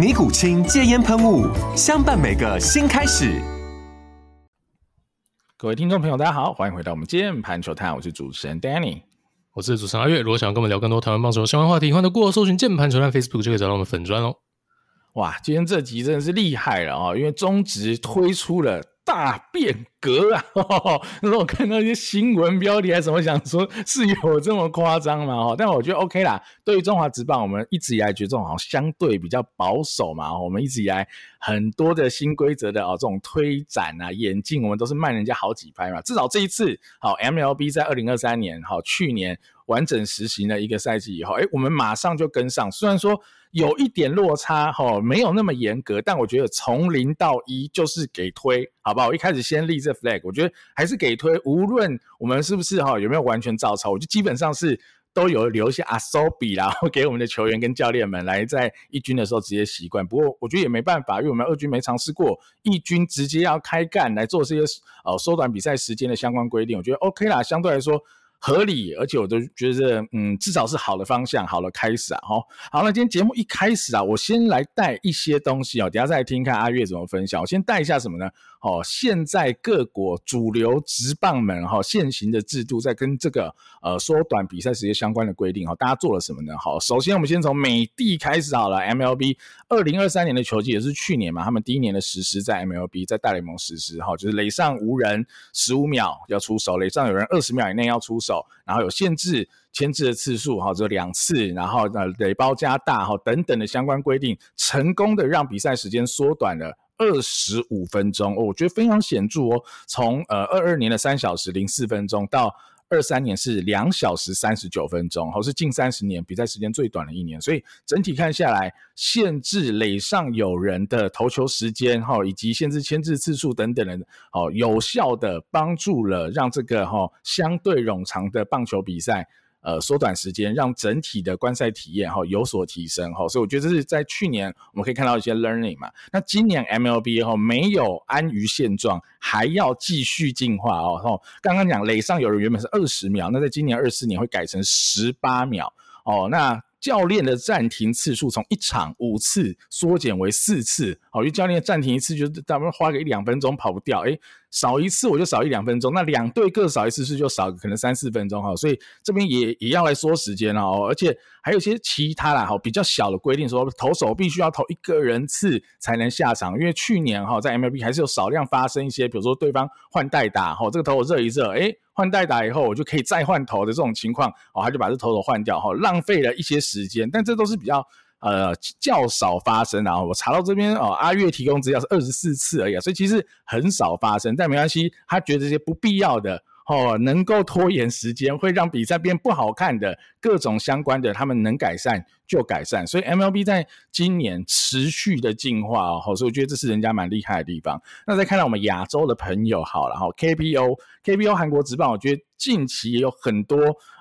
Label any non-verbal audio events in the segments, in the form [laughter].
尼古清戒烟喷雾，相伴每个新开始。各位听众朋友，大家好，欢迎回到我们键盘球探，我是主持人 Danny，我是主持人阿月。如果想要跟我们聊更多台湾棒球相关话题，欢迎通过搜寻键盘球探 Facebook 就可以找到我们粉专哦。哇，今天这集真的是厉害了哦，因为中职推出了。大变革啊！[laughs] 那我看到一些新闻标题，还怎么想说是有这么夸张吗？哈，[laughs] 但我觉得 OK 啦。对于中华职棒，我们一直以来觉得这种好像相对比较保守嘛。[laughs] 我们一直以来很多的新规则的哦，这种推展啊、演进，我们都是慢人家好几拍嘛。至少这一次，好 MLB 在二零二三年，好去年完整实行了一个赛季以后，哎，我们马上就跟上。虽然说。有一点落差哈，没有那么严格，但我觉得从零到一就是给推，好不好？我一开始先立这 flag，我觉得还是给推，无论我们是不是哈有没有完全照抄，我就基本上是都有留一些阿 so 比啦，[laughs] 给我们的球员跟教练们来在一军的时候直接习惯。不过我觉得也没办法，因为我们二军没尝试过一军直接要开干来做这些呃缩短比赛时间的相关规定，我觉得 OK 啦，相对来说。合理，而且我都觉得，嗯，至少是好的方向，好的开始啊，好，好，那今天节目一开始啊，我先来带一些东西哦，等下再来听看阿月怎么分享。我先带一下什么呢？哦，现在各国主流职棒们哈、哦，现行的制度在跟这个呃缩短比赛时间相关的规定哈、哦，大家做了什么呢？好，首先我们先从美帝开始好了，MLB 二零二三年的球季也是去年嘛，他们第一年的实施在 MLB 在大联盟实施哈、哦，就是垒上无人十五秒要出手，垒上有人二十秒以内要出手，然后有限制牵制的次数哈，只有两次，然后呃垒包加大哈等等的相关规定，成功的让比赛时间缩短了。二十五分钟，我觉得非常显著哦。从呃二二年的三小时零四分钟到二三年是两小时三十九分钟，哦，是近三十年比赛时间最短的一年。所以整体看下来，限制垒上有人的投球时间哈，以及限制牵制次数等等的，哦，有效的帮助了让这个哈相对冗长的棒球比赛。呃，缩短时间，让整体的观赛体验哈有所提升哈，所以我觉得这是在去年我们可以看到一些 learning 嘛。那今年 MLB 哈没有安于现状，还要继续进化哦。刚刚讲垒上有人原本是二十秒，那在今年二四年会改成十八秒哦。那教练的暂停次数从一场五次缩减为四次，好，因为教练暂停一次就是大概花个一两分钟跑不掉，诶，少一次我就少一两分钟，那两队各少一次是就少可能三四分钟哈，所以这边也也要来缩时间哦，而且还有一些其他啦，哈，比较小的规定说投手必须要投一个人次才能下场，因为去年哈在 MLB 还是有少量发生一些，比如说对方换代打，哈，这个投我热一热，诶。换代打以后，我就可以再换头的这种情况，哦，他就把这投手换掉，哈，浪费了一些时间，但这都是比较呃较少发生的。我查到这边哦，阿月提供资料是二十四次而已，所以其实很少发生，但没关系，他觉得这些不必要的哦，能够拖延时间，会让比赛变不好看的各种相关的，他们能改善。就改善，所以 MLB 在今年持续的进化哦，所以我觉得这是人家蛮厉害的地方。那再看到我们亚洲的朋友好了哈，KBO KBO 韩国职棒，我觉得近期也有很多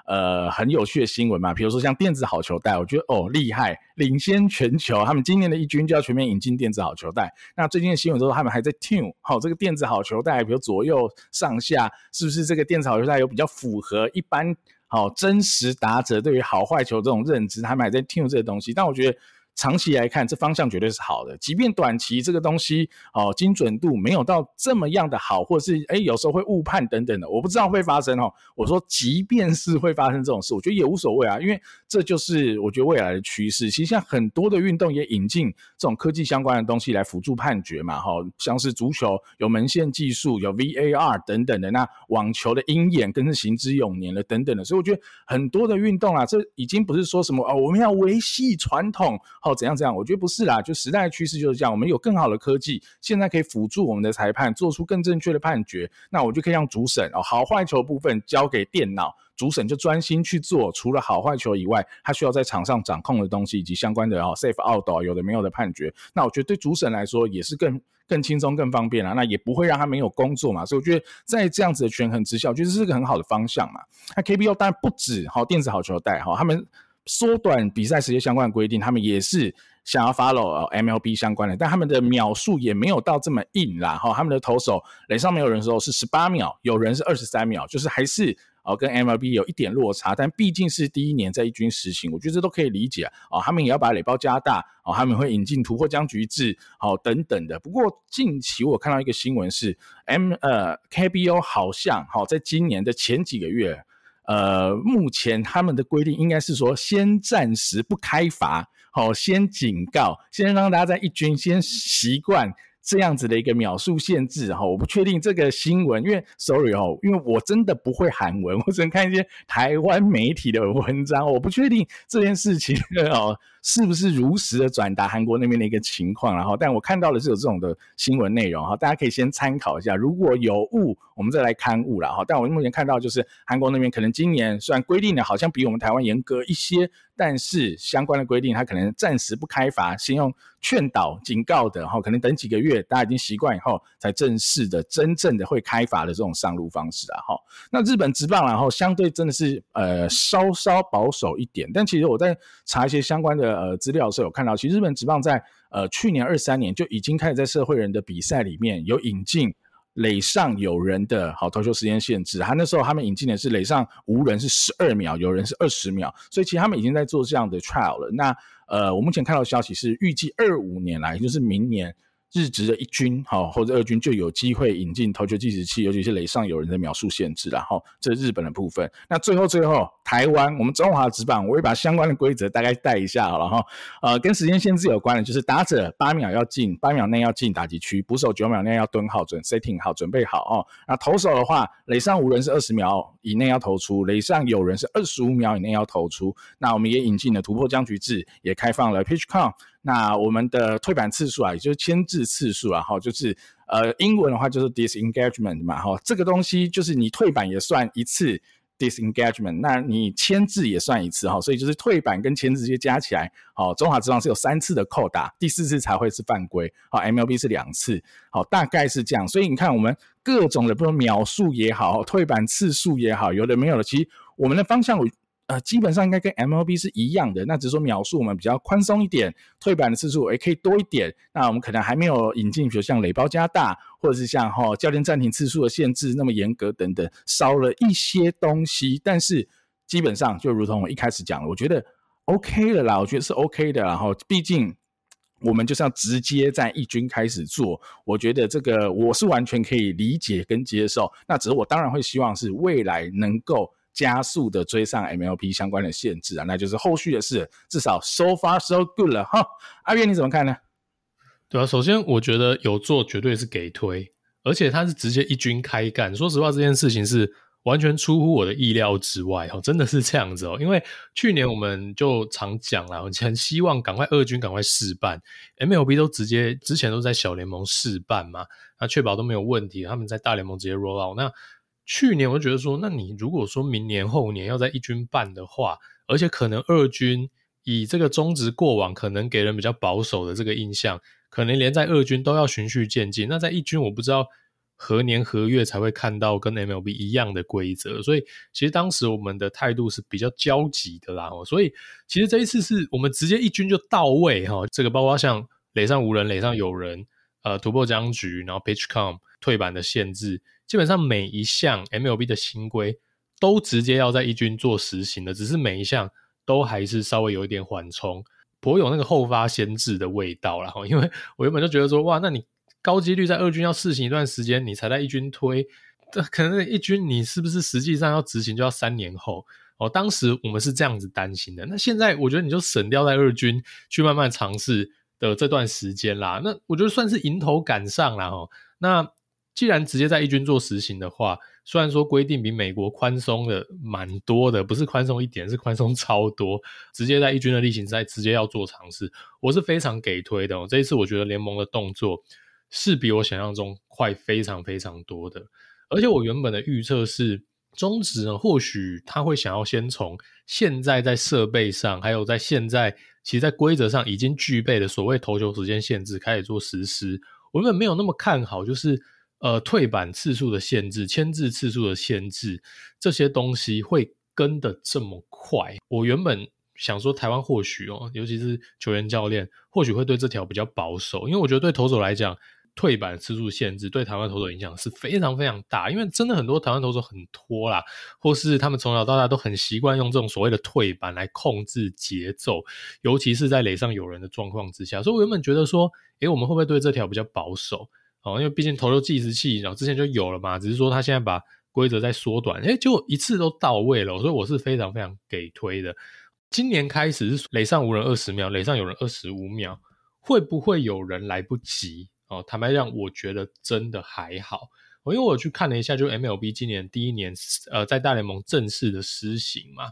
呃很有趣的新闻嘛，比如说像电子好球带，我觉得哦厉害，领先全球，他们今年的一军就要全面引进电子好球带。那最近的新闻都说他们还在 tune 好这个电子好球带，比如左右上下是不是这个电子好球带有比较符合一般。好，真实打者对于好坏球这种认知，他们还在听这个东西。但我觉得长期来看，这方向绝对是好的。即便短期这个东西哦，精准度没有到这么样的好，或者是哎有时候会误判等等的，我不知道会发生哦。我说，即便是会发生这种事，我觉得也无所谓啊，因为这就是我觉得未来的趋势。其实像很多的运动也引进这种科技相关的东西来辅助判决嘛，哈，像是足球有门线技术，有 VAR 等等的，那网球的鹰眼更是行之有年了等等的，所以我觉得很多的运动啊，这已经不是说什么哦，我们要维系传统，怎样怎样，我觉得不是啦，就时代的趋势就是这样，我们有更好的科技，现在可以辅助我们的裁判做出更正确的判决，那我就可以让主审哦，好坏球部分交给电脑。主审就专心去做，除了好坏球以外，他需要在场上掌控的东西以及相关的哦，safe out 有的没有的判决。那我觉得对主审来说也是更更轻松、更方便啊。那也不会让他没有工作嘛。所以我觉得在这样子的权衡之下，我觉得这是个很好的方向嘛。那 KBO 当然不止好电子好球带哈，他们缩短比赛时间相关的规定，他们也是想要 follow MLB 相关的，但他们的秒数也没有到这么硬啦哈。他们的投手垒上没有人的时候是十八秒，有人是二十三秒，就是还是。哦，跟 MLB 有一点落差，但毕竟是第一年在一军实行，我觉得这都可以理解啊。哦，他们也要把垒包加大，哦，他们会引进突破僵局制，哦，等等的。不过近期我看到一个新闻是，M 呃 KBO 好像好，哦，在今年的前几个月，呃，目前他们的规定应该是说，先暂时不开罚，好，哦，先警告，先让大家在一军先习惯。这样子的一个秒数限制哈，我不确定这个新闻，因为 sorry 哦，因为我真的不会韩文，我只能看一些台湾媒体的文章，我不确定这件事情 [laughs] 哦。是不是如实的转达韩国那边的一个情况？然后，但我看到的是有这种的新闻内容哈，大家可以先参考一下。如果有误，我们再来勘误了哈。但我目前看到就是韩国那边可能今年虽然规定的好像比我们台湾严格一些，但是相关的规定它可能暂时不开罚，先用劝导、警告的哈，可能等几个月大家已经习惯以后，才正式的、真正的会开罚的这种上路方式啊哈。那日本职棒然后相对真的是呃稍稍保守一点，但其实我在查一些相关的。呃，资料的时候有看到，其实日本职棒在呃去年二三年就已经开始在社会人的比赛里面有引进垒上有人的好投球时间限制。他那时候他们引进的是垒上无人是十二秒，有人是二十秒，所以其实他们已经在做这样的 trial 了。那呃，我目前看到消息是预计二五年来，就是明年。日职的一军好，或者二军就有机会引进投球计时器，尤其是垒上有人的秒数限制，然后这是日本的部分。那最后最后，台湾我们中华职棒，我会把相关的规则大概带一下好了哈。呃，跟时间限制有关的，就是打者八秒要进，八秒内要进打击区；捕手九秒内要蹲好准 setting 好准备好哦。那投手的话，垒上无人是二十秒以内要投出，垒上有人是二十五秒以内要投出。那我们也引进了突破僵局制，也开放了 pitch count。那我们的退板次数啊，也就是牵制次数啊，哈，就是呃，英文的话就是 disengagement 嘛，哈，这个东西就是你退板也算一次 disengagement，那你牵制也算一次哈，所以就是退板跟牵制这些加起来，好，中华职棒是有三次的扣打，第四次才会是犯规，好，MLB 是两次，好，大概是这样，所以你看我们各种的，不说秒数也好，退板次数也好，有的没有的，其实我们的方向。呃，基本上应该跟 MLB 是一样的，那只是说秒数我们比较宽松一点，退板的次数也可以多一点。那我们可能还没有引进，比如像垒包加大，或者是像哈、哦、教练暂停次数的限制那么严格等等，少了一些东西。但是基本上就如同我一开始讲的，我觉得 OK 的啦，我觉得是 OK 的。然后毕竟我们就是要直接在一军开始做，我觉得这个我是完全可以理解跟接受。那只是我当然会希望是未来能够。加速的追上 MLP 相关的限制啊，那就是后续的事。至少 so far so good 了哈。阿月你怎么看呢？对啊，首先我觉得有做绝对是给推，而且他是直接一军开干。说实话，这件事情是完全出乎我的意料之外哦，真的是这样子哦。因为去年我们就常讲了，很希望赶快二军赶快试办，MLB 都直接之前都在小联盟试办嘛，那确保都没有问题，他们在大联盟直接 roll out 那。去年我就觉得说，那你如果说明年后年要在一军办的话，而且可能二军以这个中职过往可能给人比较保守的这个印象，可能连在二军都要循序渐进。那在一军我不知道何年何月才会看到跟 MLB 一样的规则，所以其实当时我们的态度是比较焦急的啦。所以其实这一次是我们直接一军就到位哈，这个包括像垒上无人、垒上有人，呃，突破僵局，然后 pitch count 退板的限制。基本上每一项 MLB 的新规都直接要在一军做实行的，只是每一项都还是稍微有一点缓冲。颇有那个后发先至的味道然后。因为 [laughs] 我原本就觉得说，哇，那你高几率在二军要试行一段时间，你才在一军推，这可能一军你是不是实际上要执行就要三年后？哦，当时我们是这样子担心的。那现在我觉得你就省掉在二军去慢慢尝试的这段时间啦。那我觉得算是迎头赶上啦。哦，那既然直接在一军做实行的话，虽然说规定比美国宽松的蛮多的，不是宽松一点，是宽松超多。直接在一军的例行赛直接要做尝试，我是非常给推的哦。这一次我觉得联盟的动作是比我想象中快非常非常多的，而且我原本的预测是。中职呢，或许他会想要先从现在在设备上，还有在现在其实，在规则上已经具备的所谓投球时间限制开始做实施。我原本没有那么看好，就是呃退板次数的限制、签字次数的限制这些东西会跟得这么快。我原本想说，台湾或许哦，尤其是球员教练，或许会对这条比较保守，因为我觉得对投手来讲。退板次数限制对台湾投手影响是非常非常大，因为真的很多台湾投手很拖啦，或是他们从小到大都很习惯用这种所谓的退板来控制节奏，尤其是在垒上有人的状况之下。所以我原本觉得说，诶，我们会不会对这条比较保守？哦，因为毕竟投球计时器，然后之前就有了嘛，只是说他现在把规则再缩短，诶，就一次都到位了，所以我是非常非常给推的。今年开始是垒上无人二十秒，垒上有人二十五秒，会不会有人来不及？哦，坦白讲，我觉得真的还好。因为我去看了一下，就 MLB 今年第一年，呃，在大联盟正式的施行嘛，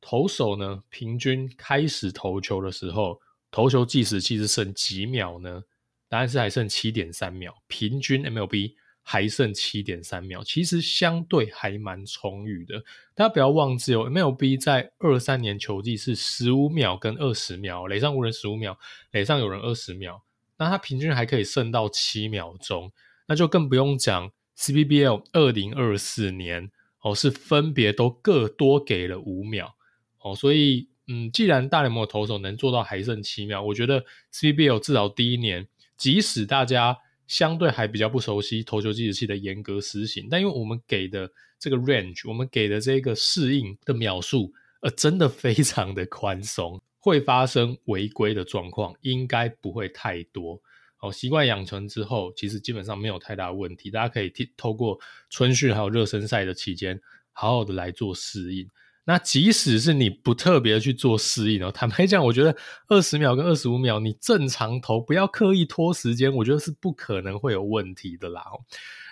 投手呢平均开始投球的时候，投球计时器是剩几秒呢？答案是还剩七点三秒，平均 MLB 还剩七点三秒，其实相对还蛮充裕的。大家不要忘记哦，MLB 在二三年球季是十五秒跟二十秒，垒上无人十五秒，垒上有人二十秒。那它平均还可以剩到七秒钟，那就更不用讲 CBBL 二零二四年哦，是分别都各多给了五秒哦，所以嗯，既然大联盟的投手能做到还剩七秒，我觉得 CBBL 至少第一年，即使大家相对还比较不熟悉投球计时器的严格实行，但因为我们给的这个 range，我们给的这个适应的秒数，呃，真的非常的宽松。会发生违规的状况，应该不会太多。哦，习惯养成之后，其实基本上没有太大问题。大家可以透过春训还有热身赛的期间，好好的来做适应。那即使是你不特别去做适应哦，[laughs] 坦白讲，我觉得二十秒跟二十五秒，你正常投，不要刻意拖时间，我觉得是不可能会有问题的啦。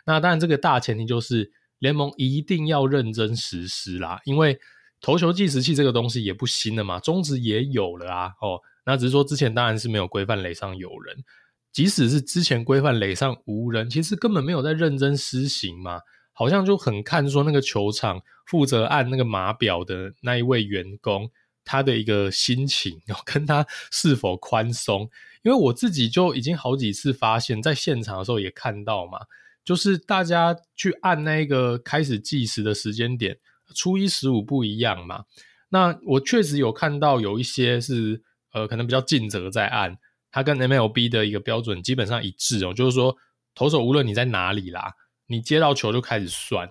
那当然，这个大前提就是联盟一定要认真实施啦，因为。投球计时器这个东西也不新了嘛，中职也有了啊，哦，那只是说之前当然是没有规范垒上有人，即使是之前规范垒上无人，其实根本没有在认真施行嘛，好像就很看说那个球场负责按那个码表的那一位员工他的一个心情，[laughs] 然后跟他是否宽松，因为我自己就已经好几次发现，在现场的时候也看到嘛，就是大家去按那个开始计时的时间点。初一十五不一样嘛？那我确实有看到有一些是呃，可能比较尽责在按，它跟 MLB 的一个标准基本上一致哦，就是说投手无论你在哪里啦，你接到球就开始算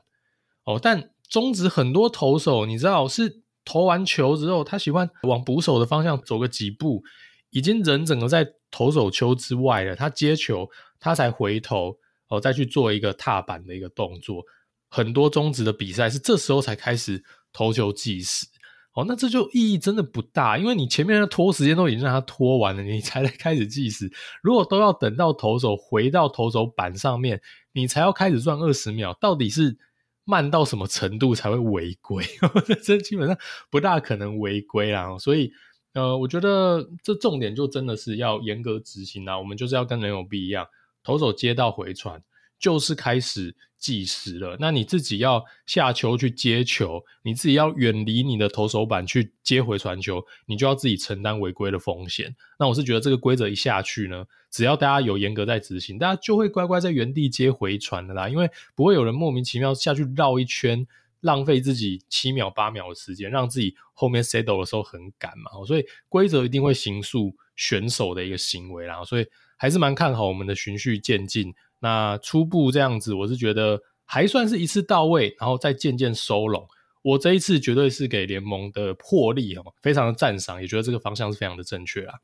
哦。但中职很多投手，你知道是投完球之后，他喜欢往捕手的方向走个几步，已经人整个在投手球之外了，他接球他才回头哦，再去做一个踏板的一个动作。很多中职的比赛是这时候才开始投球计时，哦，那这就意义真的不大，因为你前面的拖时间都已经让他拖完了，你才来开始计时。如果都要等到投手回到投手板上面，你才要开始转二十秒，到底是慢到什么程度才会违规？[laughs] 这基本上不大可能违规啦。所以，呃，我觉得这重点就真的是要严格执行啦。我们就是要跟人有不一样，投手接到回传。就是开始计时了，那你自己要下球去接球，你自己要远离你的投手板去接回传球，你就要自己承担违规的风险。那我是觉得这个规则一下去呢，只要大家有严格在执行，大家就会乖乖在原地接回传的啦，因为不会有人莫名其妙下去绕一圈，浪费自己七秒八秒的时间，让自己后面 settle 的时候很赶嘛。所以规则一定会形塑选手的一个行为啦，所以还是蛮看好我们的循序渐进。那初步这样子，我是觉得还算是一次到位，然后再渐渐收拢。我这一次绝对是给联盟的魄力哦，非常的赞赏，也觉得这个方向是非常的正确啊。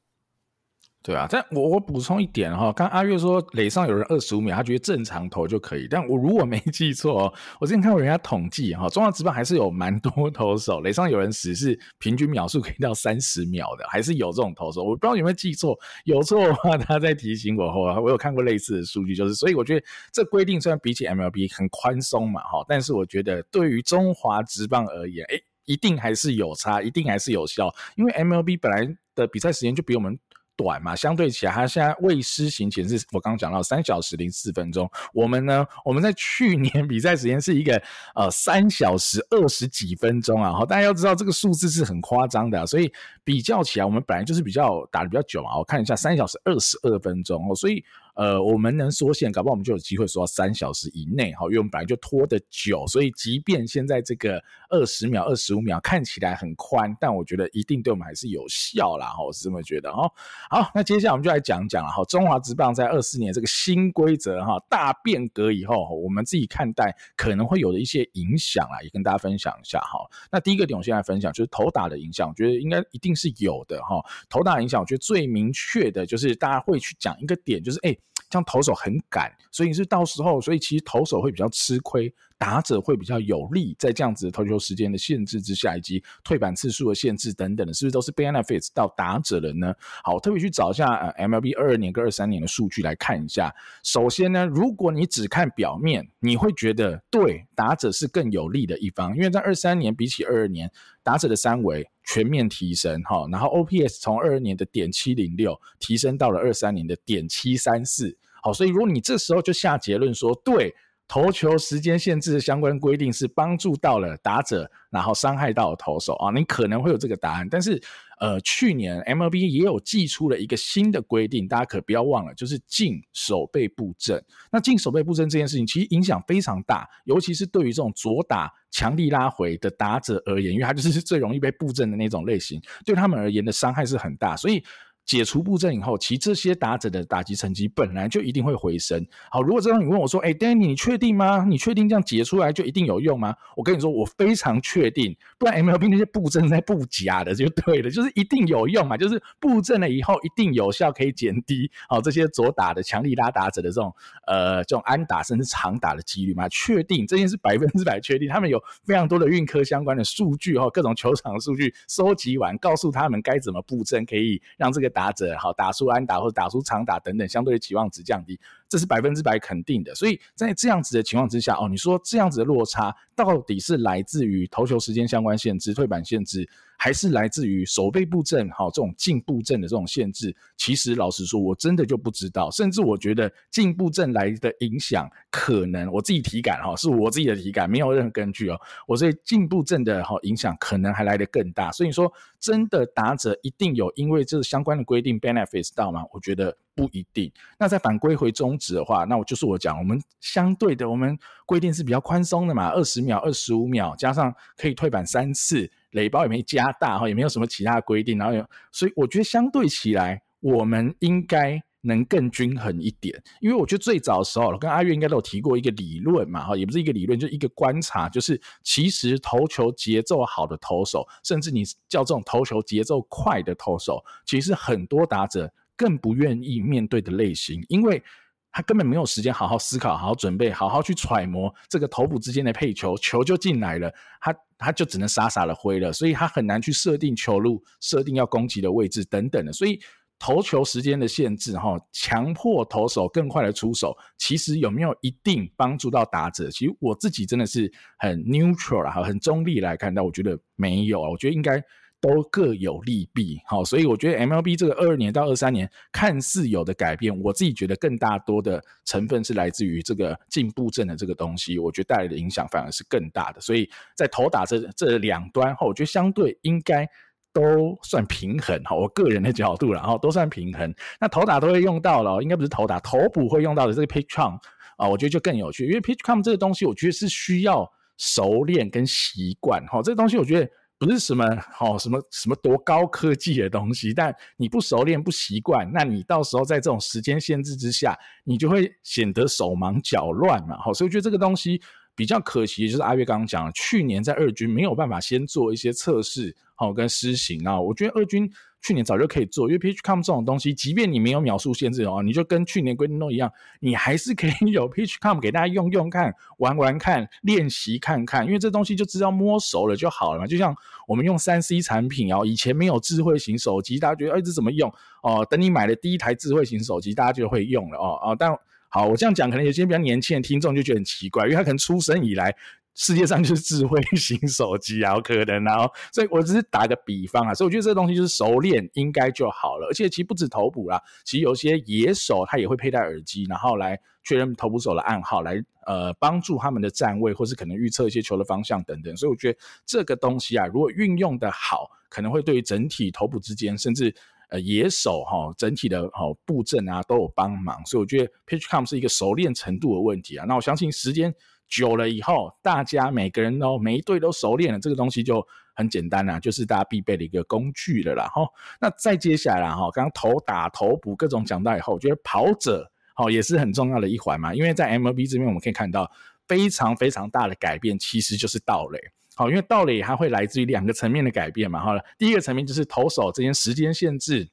对啊，但我我补充一点哈，刚阿月说垒上有人二十五秒，他觉得正常投就可以。但我如果没记错哦，我之前看过人家统计哈，中华职棒还是有蛮多投手垒上有人死是平均秒数可以到三十秒的，还是有这种投手。我不知道有没有记错，有错的话他再提醒我。哈，我有看过类似的数据，就是所以我觉得这规定虽然比起 MLB 很宽松嘛哈，但是我觉得对于中华职棒而言，哎，一定还是有差，一定还是有效，因为 MLB 本来的比赛时间就比我们。短嘛，相对起来，它现在未施行前是我刚刚讲到三小时零四分钟。我们呢，我们在去年比赛时间是一个呃三小时二十几分钟啊。好，大家要知道这个数字是很夸张的，所以比较起来，我们本来就是比较打的比较久嘛。我看一下，三小时二十二分钟哦，所以。呃，我们能缩限，搞不好我们就有机会缩到三小时以内，哈，因为我们本来就拖得久，所以即便现在这个二十秒、二十五秒看起来很宽，但我觉得一定对我们还是有效啦，哈，我是这么觉得，哈。好，那接下来我们就来讲讲了，哈，中华职棒在二四年这个新规则，哈，大变革以后，我们自己看待可能会有的一些影响啊，也跟大家分享一下，哈。那第一个点，我现在分享就是投打的影响，我觉得应该一定是有的，哈。投打影响，我觉得最明确的就是大家会去讲一个点，就是哎。像投手很赶，所以是到时候，所以其实投手会比较吃亏。打者会比较有利，在这样子的投球时间的限制之下，以及退板次数的限制等等的，是不是都是 benefits 到打者的呢？好，特别去找一下呃 MLB 二二年跟二三年的数据来看一下。首先呢，如果你只看表面，你会觉得对打者是更有利的一方，因为在二三年比起二二年，打者的三围全面提升哈，然后 OPS 从二二年的点七零六提升到了二三年的点七三四。好，所以如果你这时候就下结论说对。投球时间限制的相关规定是帮助到了打者，然后伤害到了投手啊，你可能会有这个答案。但是，呃，去年 MLB 也有寄出了一个新的规定，大家可不要忘了，就是进守备布阵。那进守备布阵这件事情，其实影响非常大，尤其是对于这种左打强力拉回的打者而言，因为他就是最容易被布阵的那种类型，对他们而言的伤害是很大，所以。解除布阵以后，其实这些打者的打击成绩本来就一定会回升。好，如果这样你问我说：“哎，Danny，你确定吗？你确定这样解出来就一定有用吗？”我跟你说，我非常确定，不然 MLB 那些布阵在布假的就对了，就是一定有用嘛，就是布阵了以后一定有效，可以减低好这些左打的强力拉打者的这种呃这种安打甚至长打的几率嘛。确定这件事百分之百确定，他们有非常多的运科相关的数据哈，各种球场数据收集完，告诉他们该怎么布阵，可以让这个打。打者好，打出安打或者打出长打等等，相对的期望值降低，这是百分之百肯定的。所以在这样子的情况之下，哦，你说这样子的落差到底是来自于投球时间相关限制、退板限制，还是来自于守备布阵？好，这种进步阵的这种限制，其实老实说，我真的就不知道。甚至我觉得进步阵来的影响，可能我自己体感哈，是我自己的体感，没有任何根据哦。我这进步阵的哈影响，可能还来得更大。所以说，真的打者一定有因为这相关的规定 benefits 到吗？我觉得不一定。那再反归回中止的话，那我就是我讲，我们相对的，我们规定是比较宽松的嘛，二十秒、二十五秒，加上可以退板三次，垒包也没加大哈，也没有什么其他的规定，然后有，所以我觉得相对起来，我们应该。能更均衡一点，因为我觉得最早的时候，跟阿月应该都有提过一个理论嘛，哈，也不是一个理论，就一个观察，就是其实投球节奏好的投手，甚至你叫这种投球节奏快的投手，其实很多打者更不愿意面对的类型，因为他根本没有时间好好思考、好好准备、好好去揣摩这个投捕之间的配球，球就进来了，他他就只能傻傻的挥了，所以他很难去设定球路、设定要攻击的位置等等的，所以。投球时间的限制，哈，强迫投手更快的出手，其实有没有一定帮助到打者？其实我自己真的是很 neutral 啊，很中立来看待，我觉得没有啊，我觉得应该都各有利弊，好，所以我觉得 MLB 这个二二年到二三年看似有的改变，我自己觉得更大多的成分是来自于这个进步阵的这个东西，我觉得带来的影响反而是更大的，所以在投打这这两端哈，我觉得相对应该。都算平衡哈，我个人的角度，然后都算平衡。那投打都会用到了，应该不是投打，投捕会用到的这个 pitch count 啊，我觉得就更有趣，因为 pitch count 这个东西，我觉得是需要熟练跟习惯哈。这个东西我觉得不是什么好什么什么多高科技的东西，但你不熟练不习惯，那你到时候在这种时间限制之下，你就会显得手忙脚乱嘛。好，所以我觉得这个东西。比较可惜就是阿月刚刚讲了，去年在二军没有办法先做一些测试，好跟施行啊。我觉得二军去年早就可以做，因为 PitchCom 这种东西，即便你没有秒数限制哦，你就跟去年规定都一样，你还是可以有 PitchCom 给大家用用看、玩玩看、练习看看，因为这东西就知道摸熟了就好了嘛。就像我们用三 C 产品哦，以前没有智慧型手机，大家觉得哎这怎么用哦？等你买了第一台智慧型手机，大家就会用了哦哦，但。好，我这样讲，可能有些比较年轻的听众就觉得很奇怪，因为他可能出生以来，世界上就是智慧型手机啊，可能然后，所以我只是打个比方啊，所以我觉得这个东西就是熟练应该就好了，而且其实不止头捕啦，其实有些野手他也会佩戴耳机，然后来确认头捕手的暗号，来呃帮助他们的站位，或是可能预测一些球的方向等等，所以我觉得这个东西啊，如果运用的好，可能会对于整体头捕之间，甚至。呃，野手哈，整体的哈布阵啊都有帮忙，所以我觉得 PitchCom 是一个熟练程度的问题啊。那我相信时间久了以后，大家每个人都每一队都熟练了，这个东西就很简单啦，就是大家必备的一个工具了啦。哈，那再接下来哈，刚刚投打投补各种讲到以后，我觉得跑者好也是很重要的一环嘛，因为在 MLB 这边我们可以看到非常非常大的改变，其实就是盗垒。好，因为盗垒它会来自于两个层面的改变嘛，好了，第一个层面就是投手这些时间限制，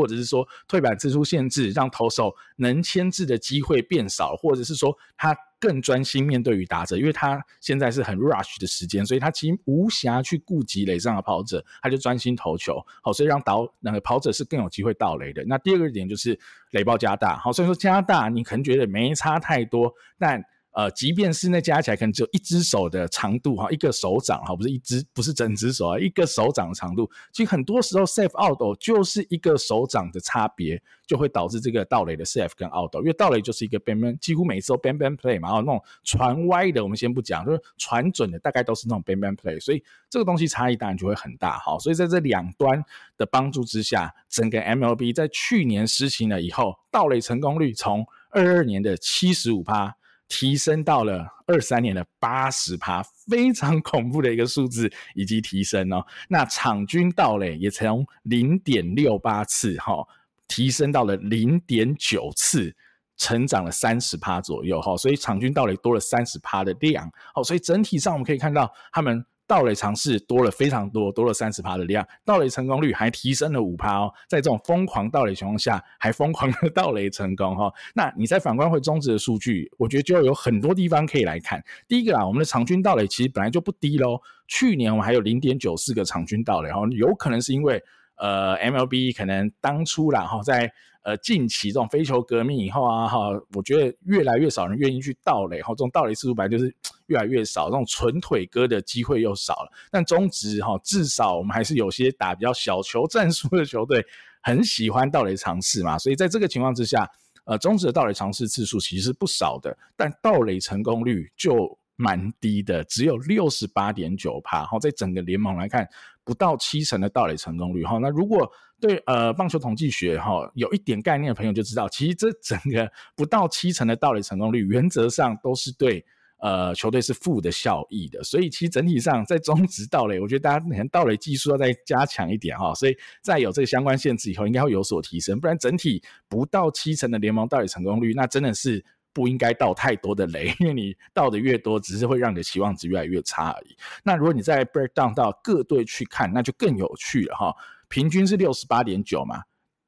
或者是说退板次数限制，让投手能牵制的机会变少，或者是说他更专心面对于打者，因为他现在是很 rush 的时间，所以他其实无暇去顾及垒上的跑者，他就专心投球，好，所以让导那个跑者是更有机会盗垒的。那第二个点就是雷暴加大，好，所以说加大你可能觉得没差太多，但呃，即便是那加起来可能只有一只手的长度哈，一个手掌哈，不是一只，不是整只手啊，一个手掌的长度。其实很多时候 safe out 就是一个手掌的差别，就会导致这个盗垒的 safe 跟 out。因为盗垒就是一个 ban ban，几乎每次都 ban ban play 嘛，然后那种传歪的我们先不讲，就是传准的大概都是那种 ban ban play，所以这个东西差异当然就会很大哈。所以在这两端的帮助之下，整个 MLB 在去年实行了以后，盗垒成功率从二二年的七十五趴。提升到了二三年的八十趴，非常恐怖的一个数字，以及提升哦。那场均到垒也从零点六八次哈，提升到了零点九次，成长了三十趴左右哈。所以场均到垒多了三十趴的量，哦，所以整体上我们可以看到他们。盗垒尝试多了非常多，多了三十趴的量，盗垒成功率还提升了五趴哦。在这种疯狂盗垒情况下，还疯狂的 [laughs] 盗垒成功哈、哦。那你在反观会中止的数据，我觉得就有很多地方可以来看。第一个啊，我们的场均盗垒其实本来就不低喽。去年我们还有零点九四个场均盗垒，哈，有可能是因为呃 MLB 可能当初啦哈在。呃，近期这种飞球革命以后啊，哈，我觉得越来越少人愿意去盗垒，哈，这种盗垒次数本来就是越来越少，这种纯腿哥的机会又少了。但中职哈，至少我们还是有些打比较小球战术的球队，很喜欢盗垒尝试嘛，所以在这个情况之下，呃，中职的盗垒尝试次数其实不少的，但盗垒成功率就蛮低的，只有六十八点九趴，哈，在整个联盟来看，不到七成的盗垒成功率，哈，那如果对，呃，棒球统计学哈有一点概念的朋友就知道，其实这整个不到七成的盗垒成功率，原则上都是对呃球队是负的效益的。所以其实整体上在中职盗垒，我觉得大家可能盗垒技术要再加强一点哈。所以在有这个相关限制以后，应该会有所提升。不然整体不到七成的联盟盗垒成功率，那真的是不应该倒太多的雷，因为你倒的越多，只是会让你的期望值越来越差而已。那如果你再 break down 到各队去看，那就更有趣了哈。平均是六十八点九嘛，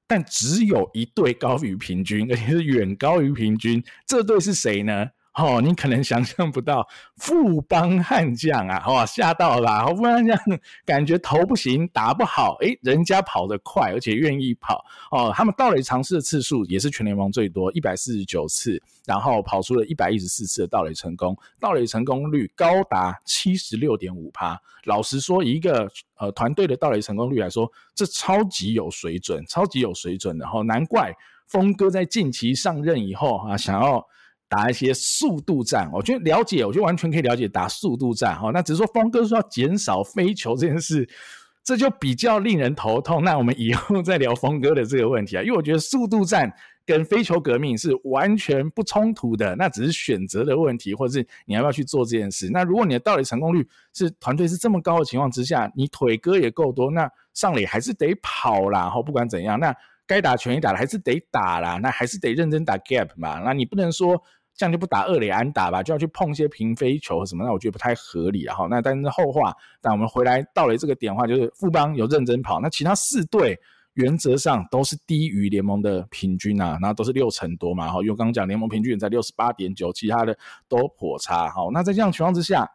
但只有一队高于平均，而且是远高于平均。这队是谁呢？哦，你可能想象不到，富邦悍将啊，哇，吓到了啦！富邦悍将感觉投不行，打不好，诶，人家跑得快，而且愿意跑哦。他们盗垒尝试的次数也是全联盟最多，一百四十九次，然后跑出了一百一十四次的盗垒成功，盗垒成功率高达七十六点五趴。老实说，一个呃团队的盗垒成功率来说，这超级有水准，超级有水准的哈。难怪峰哥在近期上任以后啊，想要。打一些速度战，我觉得了解，我觉得完全可以了解打速度战哈。那只是说峰哥说要减少飞球这件事，这就比较令人头痛。那我们以后再聊峰哥的这个问题啊，因为我觉得速度战跟飞球革命是完全不冲突的，那只是选择的问题，或者是你要不要去做这件事。那如果你的到底成功率是团队是这么高的情况之下，你腿哥也够多，那上垒还是得跑啦。哈，不管怎样，那该打全垒打还是得打啦，那还是得认真打 gap 嘛。那你不能说。这样就不打二垒安打吧，就要去碰一些平飞球什么，那我觉得不太合理啊。哈，那但是后话，但我们回来到了这个点的话，就是富邦有认真跑，那其他四队原则上都是低于联盟的平均啊，然后都是六成多嘛。哈，因为刚刚讲联盟平均在六十八点九，其他的都颇差。好，那在这样情况之下，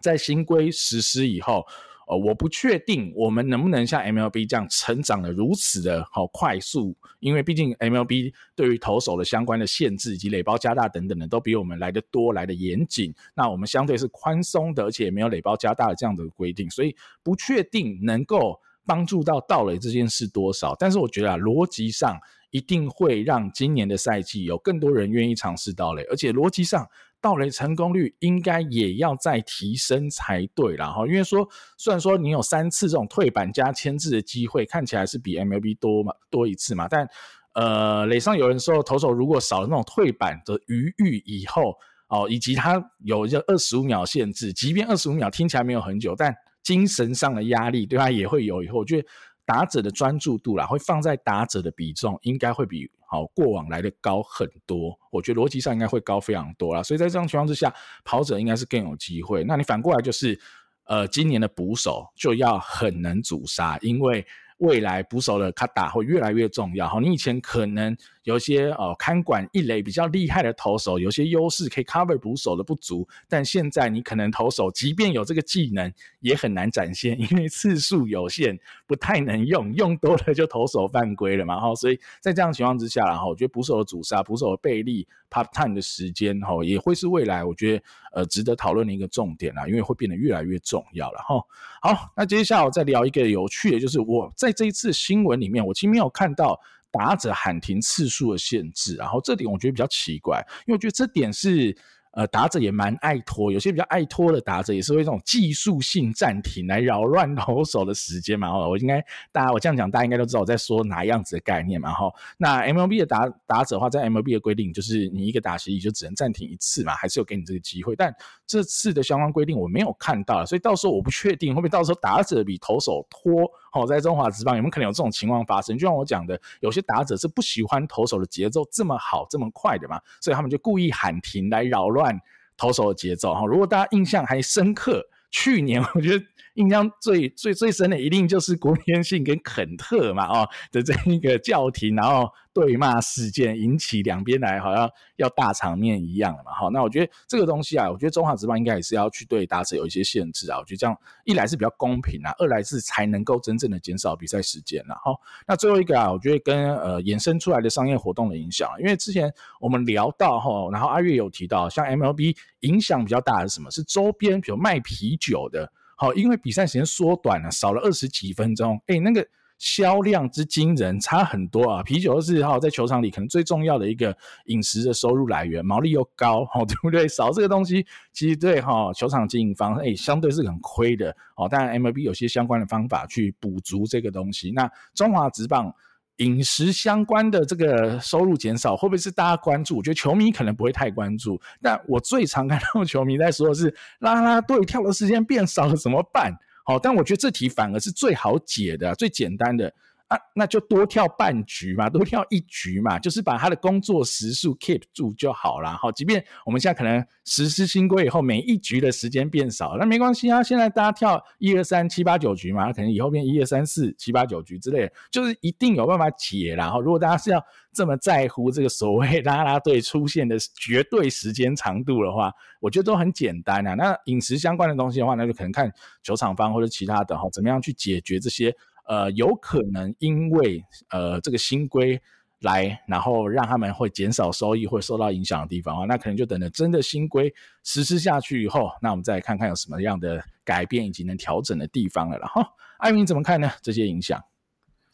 在新规实施以后。呃，我不确定我们能不能像 MLB 这样成长的如此的好快速，因为毕竟 MLB 对于投手的相关的限制以及垒包加大等等的，都比我们来得多，来得严谨。那我们相对是宽松的，而且也没有垒包加大的这样的规定，所以不确定能够帮助到盗垒这件事多少。但是我觉得啊，逻辑上一定会让今年的赛季有更多人愿意尝试盗垒，而且逻辑上。盗垒成功率应该也要再提升才对啦哈，因为说虽然说你有三次这种退板加牵制的机会，看起来是比 MLB 多嘛多一次嘛，但呃垒上有人说投手如果少了那种退板的余裕以后哦，以及他有这二十五秒限制，即便二十五秒听起来没有很久，但精神上的压力对他也会有以后，我觉得。打者的专注度啦，会放在打者的比重，应该会比好过往来的高很多。我觉得逻辑上应该会高非常多啦，所以在这种情况之下，跑者应该是更有机会。那你反过来就是，呃，今年的捕手就要很能阻杀，因为。未来捕手的卡打会越来越重要。哈，你以前可能有些呃看管一垒比较厉害的投手，有些优势可以 cover 捕手的不足，但现在你可能投手即便有这个技能，也很难展现，因为次数有限，不太能用，用多了就投手犯规了嘛。哈，所以在这样情况之下，然后我觉得捕手的阻杀、捕手的背力、pop time 的时间，哈，也会是未来我觉得呃值得讨论的一个重点啦，因为会变得越来越重要了。哈，好，那接下来我再聊一个有趣的，就是我。在这一次新闻里面，我其实没有看到打者喊停次数的限制，然后这点我觉得比较奇怪，因为我觉得这点是。呃，打者也蛮爱拖，有些比较爱拖的打者也是会这种技术性暂停来扰乱投手的时间嘛。哦，我应该大家我这样讲，大家应该都知道我在说哪样子的概念嘛。哈，那 MLB 的打打者的话，在 MLB 的规定就是你一个打席就只能暂停一次嘛，还是有给你这个机会。但这次的相关规定我没有看到，所以到时候我不确定会不会到时候打者比投手拖。好，在中华职棒有没有可能有这种情况发生？就像我讲的，有些打者是不喜欢投手的节奏这么好、这么快的嘛，所以他们就故意喊停来扰乱投手的节奏。哈，如果大家印象还深刻，去年我觉得。印象最最最深的一定就是国民信跟肯特嘛，哦的这一个叫停，然后对骂事件引起两边来好像要大场面一样了嘛，好，那我觉得这个东西啊，我觉得中华职棒应该也是要去对打者有一些限制啊，我觉得这样一来是比较公平啊，二来是才能够真正的减少比赛时间了，好，那最后一个啊，我觉得跟呃衍生出来的商业活动的影响，因为之前我们聊到哈，然后阿月有提到，像 MLB 影响比较大的是什么？是周边，比如卖啤酒的。好，因为比赛时间缩短了，少了二十几分钟，哎，那个销量之惊人，差很多啊！啤酒是哈，在球场里可能最重要的一个饮食的收入来源，毛利又高，好，[laughs] 对不对？少这个东西，其实对哈球场经营方，哎，相对是很亏的。哦，当然 MLB 有些相关的方法去补足这个东西。那中华职棒。饮食相关的这个收入减少，会不会是大家关注？我觉得球迷可能不会太关注，但我最常看到球迷在说的是，啦啦队跳的时间变少了怎么办？好，但我觉得这题反而是最好解的、最简单的。啊，那就多跳半局嘛，多跳一局嘛，就是把他的工作时数 keep 住就好了。好，即便我们现在可能实施新规以后，每一局的时间变少，那没关系啊。现在大家跳一二三七八九局嘛，可能以后变一二三四七八九局之类的，就是一定有办法解。然后，如果大家是要这么在乎这个所谓啦啦队出现的绝对时间长度的话，我觉得都很简单啊。那饮食相关的东西的话，那就可能看球场方或者其他的哈，怎么样去解决这些。呃，有可能因为呃这个新规来，然后让他们会减少收益或受到影响的地方啊，那可能就等着真的新规实施下去以后，那我们再看看有什么样的改变以及能调整的地方了。然后，艾明怎么看呢？这些影响？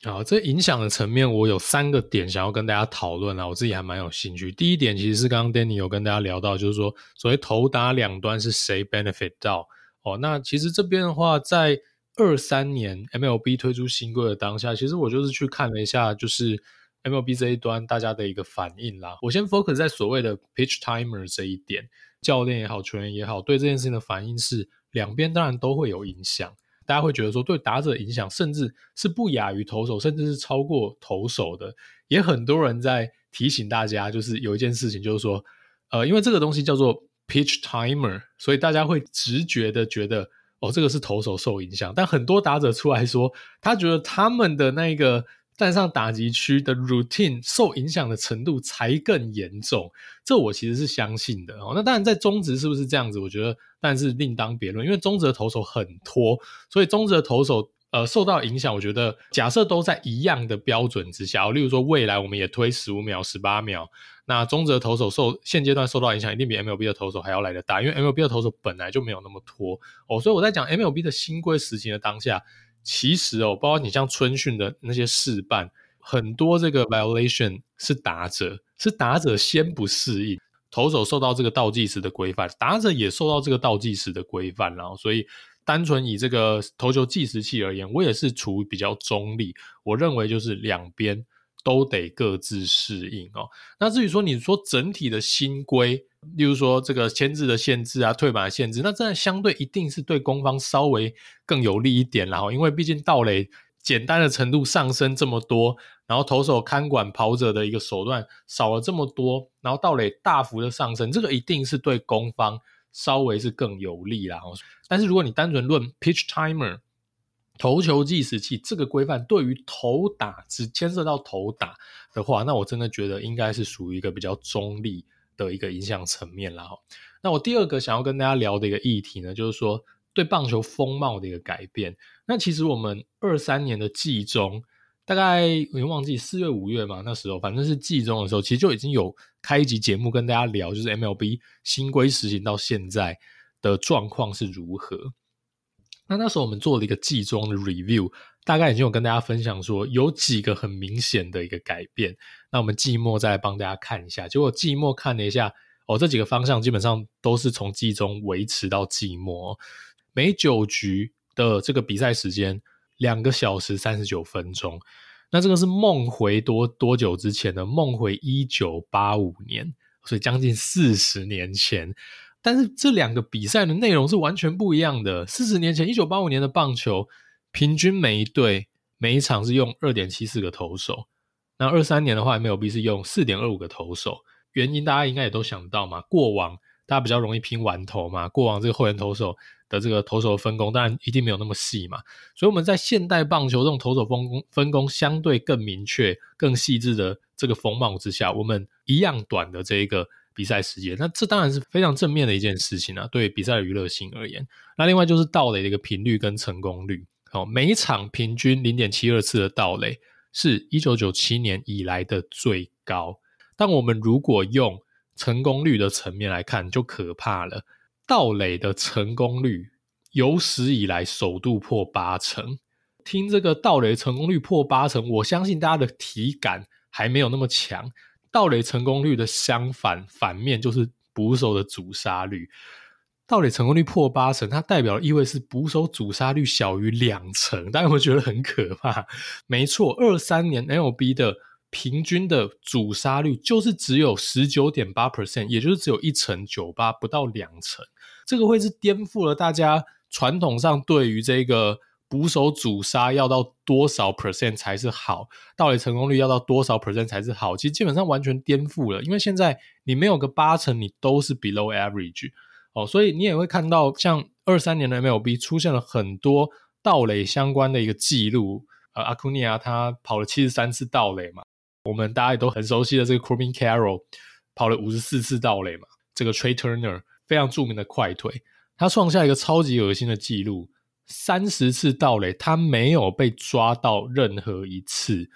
好，这影响的层面，我有三个点想要跟大家讨论啊，我自己还蛮有兴趣。第一点其实是刚刚 Danny 有跟大家聊到，就是说所谓投打两端是谁 benefit 到哦，那其实这边的话在。二三年 MLB 推出新规的当下，其实我就是去看了一下，就是 MLB 这一端大家的一个反应啦。我先 focus 在所谓的 pitch timer 这一点，教练也好，球员也好，对这件事情的反应是两边当然都会有影响。大家会觉得说，对打者影响甚至是不亚于投手，甚至是超过投手的。也很多人在提醒大家，就是有一件事情，就是说。呃，因为这个东西叫做 pitch timer，所以大家会直觉的觉得，哦，这个是投手受影响。但很多打者出来说，他觉得他们的那个站上打击区的 routine 受影响的程度才更严重。这我其实是相信的哦。那当然，在中职是不是这样子？我觉得，但是另当别论。因为中职的投手很拖，所以中职的投手。呃，受到影响，我觉得假设都在一样的标准之下，例如说未来我们也推十五秒、十八秒，那中职投手受现阶段受到影响，一定比 MLB 的投手还要来得大，因为 MLB 的投手本来就没有那么拖哦，所以我在讲 MLB 的新规实行的当下，其实哦，包括你像春训的那些试办，很多这个 violation 是打者，是打者先不适应，投手受到这个倒计时的规范，打者也受到这个倒计时的规范，然后所以。单纯以这个投球计时器而言，我也是处于比较中立。我认为就是两边都得各自适应哦。那至于说你说整体的新规，例如说这个签字的限制啊、退板的限制，那这样相对一定是对攻方稍微更有利一点啦。因为毕竟盗垒简单的程度上升这么多，然后投手看管跑者的一个手段少了这么多，然后盗垒大幅的上升，这个一定是对攻方。稍微是更有利啦，但是如果你单纯论 pitch timer 投球计时器这个规范，对于投打只牵涉到投打的话，那我真的觉得应该是属于一个比较中立的一个影响层面啦。那我第二个想要跟大家聊的一个议题呢，就是说对棒球风貌的一个改变。那其实我们二三年的季中。大概我已经忘记四月五月嘛，那时候反正是季中的时候，其实就已经有开一集节目跟大家聊，就是 MLB 新规实行到现在的状况是如何。那那时候我们做了一个季中的 review，大概已经有跟大家分享说有几个很明显的一个改变。那我们季末再帮大家看一下，结果季末看了一下，哦，这几个方向基本上都是从季中维持到季末，每九局的这个比赛时间。两个小时三十九分钟，那这个是梦回多多久之前的？梦回一九八五年，所以将近四十年前。但是这两个比赛的内容是完全不一样的。四十年前，一九八五年的棒球，平均每一队每一场是用二点七四个投手。那二三年的话，MLB 是用四点二五个投手。原因大家应该也都想到嘛，过往大家比较容易拼完投嘛，过往这个后援投手。的这个投手分工当然一定没有那么细嘛，所以我们在现代棒球这种投手分工分工相对更明确、更细致的这个风貌之下，我们一样短的这一个比赛时间，那这当然是非常正面的一件事情啊，对比赛的娱乐性而言。那另外就是盗垒的一个频率跟成功率，好，每一场平均零点七二次的盗垒是一九九七年以来的最高。但我们如果用成功率的层面来看，就可怕了。盗垒的成功率有史以来首度破八成。听这个盗垒成功率破八成，我相信大家的体感还没有那么强。盗垒成功率的相反反面就是捕手的阻杀率。盗垒成功率破八成，它代表的意味是捕手阻杀率小于两成。大家会觉得很可怕。没错，二三年 L B 的平均的阻杀率就是只有十九点八 percent，也就是只有一成九八，不到两成。这个会是颠覆了大家传统上对于这个捕手阻杀要到多少 percent 才是好，到底成功率要到多少 percent 才是好，其实基本上完全颠覆了。因为现在你没有个八成，你都是 below average 哦，所以你也会看到像二三年的 MLB 出现了很多盗垒相关的一个记录，呃，阿库尼亚他跑了七十三次盗垒嘛，我们大家也都很熟悉的这个 Corbin Carroll 跑了五十四次盗垒嘛，这个 Trea Turner。非常著名的快腿，他创下一个超级恶心的记录：三十次盗垒，他没有被抓到任何一次，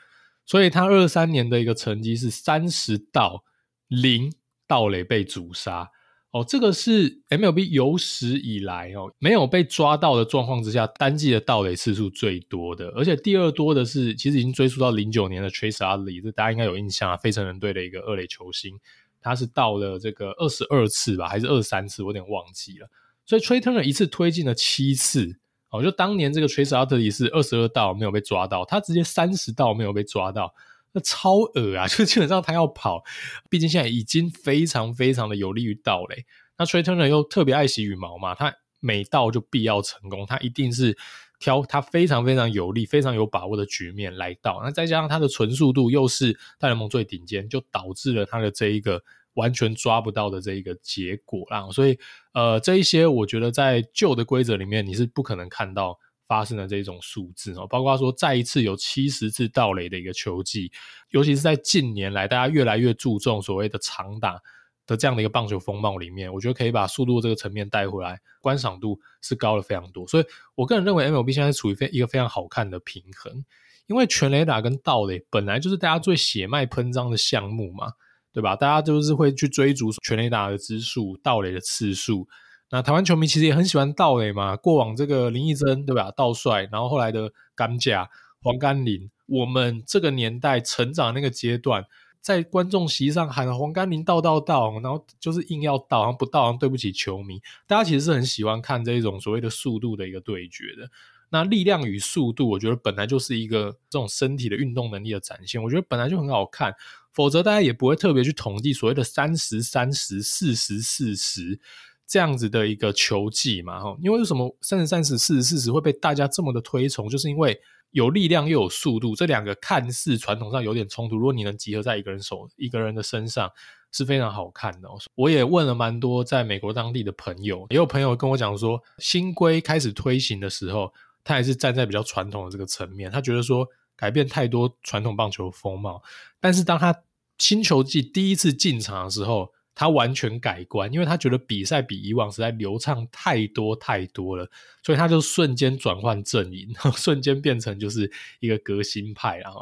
所以他二三年的一个成绩是三十盗零盗垒被阻杀。哦，这个是 MLB 有史以来哦没有被抓到的状况之下，单季的盗垒次数最多的，而且第二多的是，其实已经追溯到零九年的 Chase Utley，这大家应该有印象啊，费城人队的一个二垒球星。他是到了这个二十二次吧，还是二十三次？我有点忘记了。所以 Trea Turner 一次推进了七次，哦，就当年这个 Chase Utley 是二十二道没有被抓到，他直接三十道没有被抓到，那超恶啊！[laughs] 就基本上他要跑，毕竟现在已经非常非常的有利于盗垒。那 Trea Turner 又特别爱惜羽毛嘛，他每盗就必要成功，他一定是。挑他非常非常有利、非常有把握的局面来到，那再加上他的纯速度又是大联盟最顶尖，就导致了他的这一个完全抓不到的这一个结果啦。所以呃，这一些我觉得在旧的规则里面你是不可能看到发生的这种数字哦，包括说再一次有七十次盗垒的一个球季，尤其是在近年来大家越来越注重所谓的长打的这样的一个棒球风貌里面，我觉得可以把速度这个层面带回来，观赏度是高了非常多。所以我个人认为 MLB 现在处于非一个非常好看的平衡，因为全垒打跟盗垒本来就是大家最血脉喷张的项目嘛，对吧？大家就是会去追逐全垒打的支数、盗垒的次数。那台湾球迷其实也很喜欢盗垒嘛，过往这个林义珍对吧，盗帅，然后后来的甘甲、黄甘霖，我们这个年代成长那个阶段，在观众席上喊黄甘霖盗盗盗，然后就是硬要盗，然后不盗，然后对不起球迷。大家其实是很喜欢看这一种所谓的速度的一个对决的。那力量与速度，我觉得本来就是一个这种身体的运动能力的展现，我觉得本来就很好看，否则大家也不会特别去统计所谓的三十三十、四十四十。这样子的一个球技嘛，哈，因为为什么三十、三十、四十、四十会被大家这么的推崇，就是因为有力量又有速度，这两个看似传统上有点冲突，如果你能集合在一个人手、一个人的身上，是非常好看的。我也问了蛮多在美国当地的朋友，也有朋友跟我讲说，新规开始推行的时候，他还是站在比较传统的这个层面，他觉得说改变太多传统棒球风貌，但是当他新球季第一次进场的时候，他完全改观，因为他觉得比赛比以往实在流畅太多太多了，所以他就瞬间转换阵营，[laughs] 瞬间变成就是一个革新派啊。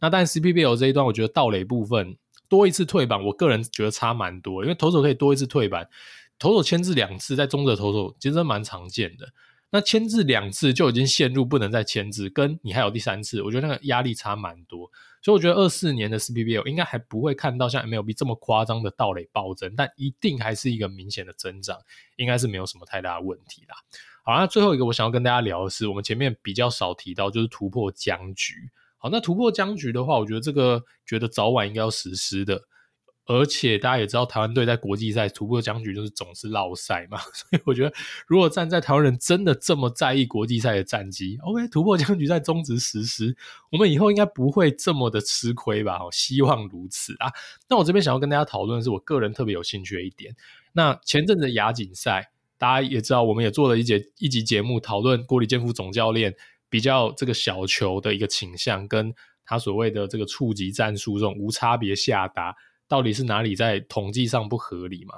那但 C P B L 这一段，我觉得盗垒部分多一次退板，我个人觉得差蛮多，因为投手可以多一次退板，投手牵制两次，在中职投手其实蛮常见的。那牵制两次就已经陷入不能再牵制，跟你还有第三次，我觉得那个压力差蛮多。所以我觉得二四年的 CBL 应该还不会看到像 MLB 这么夸张的盗垒暴增，但一定还是一个明显的增长，应该是没有什么太大的问题啦。好，那最后一个我想要跟大家聊的是，我们前面比较少提到，就是突破僵局。好，那突破僵局的话，我觉得这个觉得早晚应该要实施的。而且大家也知道，台湾队在国际赛突破僵局就是总是落赛嘛，[laughs] 所以我觉得如果站在台湾人真的这么在意国际赛的战绩，OK，突破僵局在中职实施，我们以后应该不会这么的吃亏吧？希望如此啊。那我这边想要跟大家讨论的是，我个人特别有兴趣的一点。那前阵子的亚锦赛，大家也知道，我们也做了一节一集节目讨论郭李建夫总教练比较这个小球的一个倾向，跟他所谓的这个触及战术这种无差别下达。到底是哪里在统计上不合理嘛？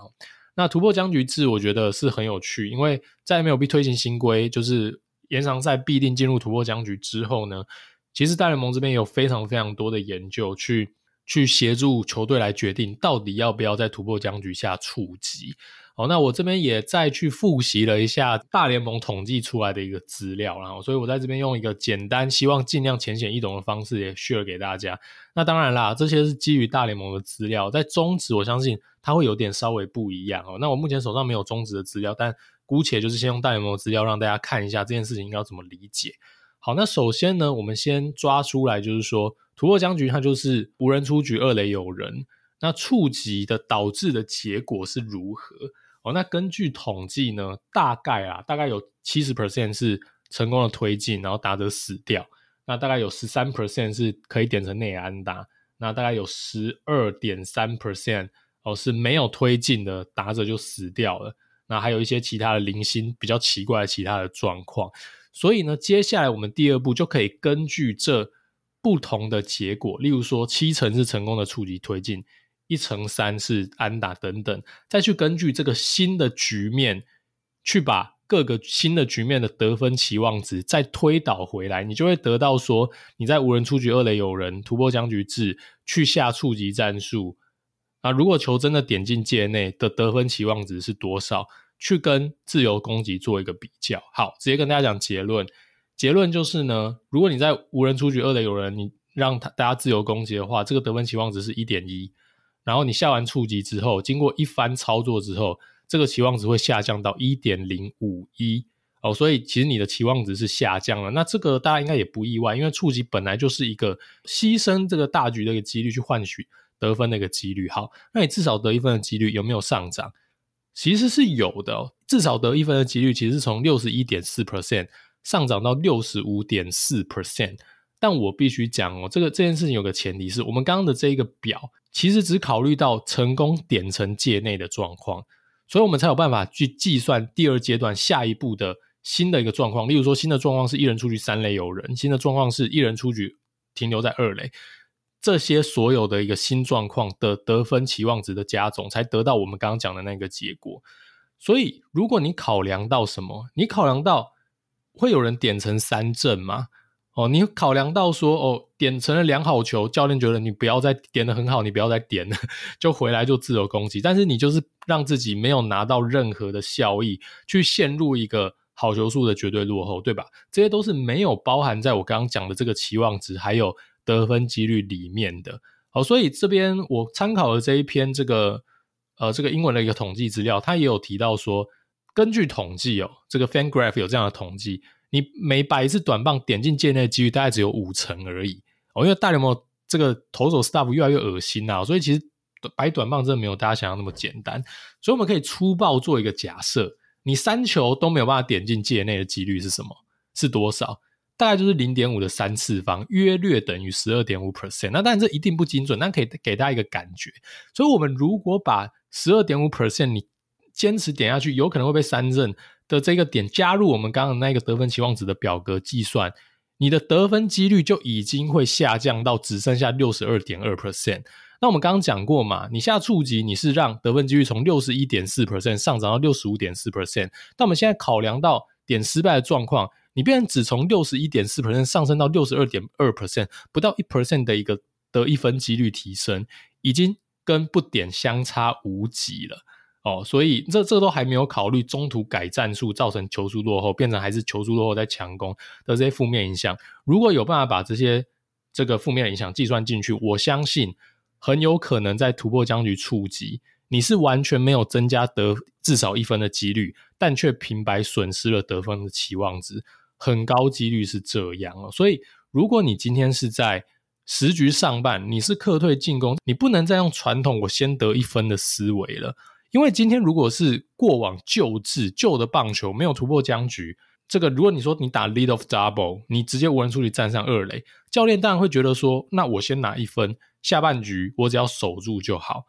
那突破僵局制，我觉得是很有趣，因为在没有被推行新规，就是延长赛必定进入突破僵局之后呢，其实大联盟这边有非常非常多的研究去去协助球队来决定到底要不要在突破僵局下触及。好，那我这边也再去复习了一下大联盟统计出来的一个资料，然后，所以我在这边用一个简单、希望尽量浅显易懂的方式也 share 给大家。那当然啦，这些是基于大联盟的资料，在中职我相信它会有点稍微不一样哦。那我目前手上没有中职的资料，但姑且就是先用大联盟的资料让大家看一下这件事情应该要怎么理解。好，那首先呢，我们先抓出来，就是说突破僵局，它就是无人出局，二垒有人，那触击的导致的结果是如何？哦，那根据统计呢，大概啊，大概有七十 percent 是成功的推进，然后打者死掉。那大概有十三 percent 是可以点成内安打。那大概有十二点三 percent 哦是没有推进的，打者就死掉了。那还有一些其他的零星比较奇怪的其他的状况。所以呢，接下来我们第二步就可以根据这不同的结果，例如说七成是成功的触击推进。一乘三是安打等等，再去根据这个新的局面，去把各个新的局面的得分期望值再推导回来，你就会得到说，你在无人出局、二垒有人、突破僵局制去下触击战术啊，如果球真的点进界内的得分期望值是多少？去跟自由攻击做一个比较。好，直接跟大家讲结论，结论就是呢，如果你在无人出局、二垒有人，你让他大家自由攻击的话，这个得分期望值是一点一。然后你下完触及之后，经过一番操作之后，这个期望值会下降到一点零五一哦，所以其实你的期望值是下降了。那这个大家应该也不意外，因为触及本来就是一个牺牲这个大局的一个几率去换取得分的一个几率。好，那你至少得一分的几率有没有上涨？其实是有的，至少得一分的几率其实是从六十一点四 percent 上涨到六十五点四 percent。但我必须讲哦，这个这件事情有个前提是我们刚刚的这一个表其实只考虑到成功点成界内的状况，所以我们才有办法去计算第二阶段下一步的新的一个状况。例如说，新的状况是一人出局三垒有人，新的状况是一人出局停留在二垒，这些所有的一个新状况的得分期望值的加总，才得到我们刚刚讲的那个结果。所以，如果你考量到什么，你考量到会有人点成三振吗？哦，你考量到说，哦，点成了良好球，教练觉得你不要再点得很好，你不要再点了，[laughs] 就回来就自由攻击。但是你就是让自己没有拿到任何的效益，去陷入一个好球数的绝对落后，对吧？这些都是没有包含在我刚刚讲的这个期望值还有得分几率里面的。好，所以这边我参考了这一篇这个呃这个英文的一个统计资料，它也有提到说，根据统计哦，这个 FanGraph 有这样的统计。你每摆一次短棒点进界内的几率大概只有五成而已哦，因为大联盟这个投手 staff 越来越恶心啊，所以其实摆短棒真的没有大家想象那么简单。所以我们可以粗暴做一个假设，你三球都没有办法点进界内的几率是什么？是多少？大概就是零点五的三次方，约略等于十二点五 percent。那当然这一定不精准，但可以给大家一个感觉。所以我们如果把十二点五 percent 你坚持点下去，有可能会被三振。的这个点加入我们刚刚那个得分期望值的表格计算，你的得分几率就已经会下降到只剩下六十二点二 percent。那我们刚刚讲过嘛，你下触及你是让得分几率从六十一点四 percent 上涨到六十五点四 percent。但我们现在考量到点失败的状况，你变成只从六十一点四 percent 上升到六十二点二 percent，不到一 percent 的一个得一分几率提升，已经跟不点相差无几了。哦，所以这这都还没有考虑中途改战术造成球速落后，变成还是球速落后在强攻的这些负面影响。如果有办法把这些这个负面影响计算进去，我相信很有可能在突破僵局触及，你是完全没有增加得至少一分的几率，但却平白损失了得分的期望值，很高几率是这样哦。所以如果你今天是在十局上半，你是客退进攻，你不能再用传统我先得一分的思维了。因为今天如果是过往旧制旧的棒球没有突破僵局，这个如果你说你打 lead of double，你直接无人出局站上二垒，教练当然会觉得说，那我先拿一分，下半局我只要守住就好。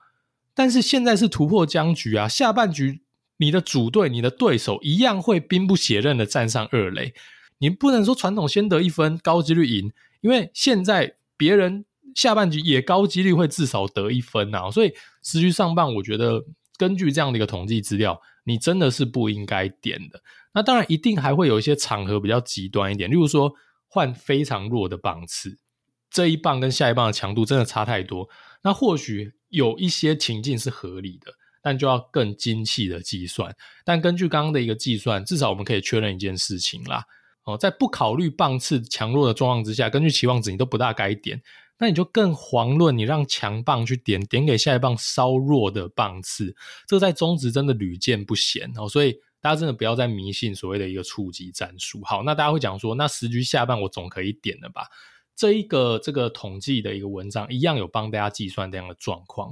但是现在是突破僵局啊，下半局你的主队、你的对手一样会兵不血刃的站上二垒，你不能说传统先得一分高几率赢，因为现在别人下半局也高几率会至少得一分啊，所以十局上半我觉得。根据这样的一个统计资料，你真的是不应该点的。那当然，一定还会有一些场合比较极端一点，例如说换非常弱的棒次，这一棒跟下一棒的强度真的差太多。那或许有一些情境是合理的，但就要更精细的计算。但根据刚刚的一个计算，至少我们可以确认一件事情啦。哦，在不考虑棒次强弱的状况之下，根据期望值，你都不大该点。那你就更遑论你让强棒去点点给下一棒稍弱的棒次，这在中职真的屡见不鲜哦，所以大家真的不要再迷信所谓的一个触击战术。好，那大家会讲说，那十局下半我总可以点了吧？这一个这个统计的一个文章一样有帮大家计算这样的状况。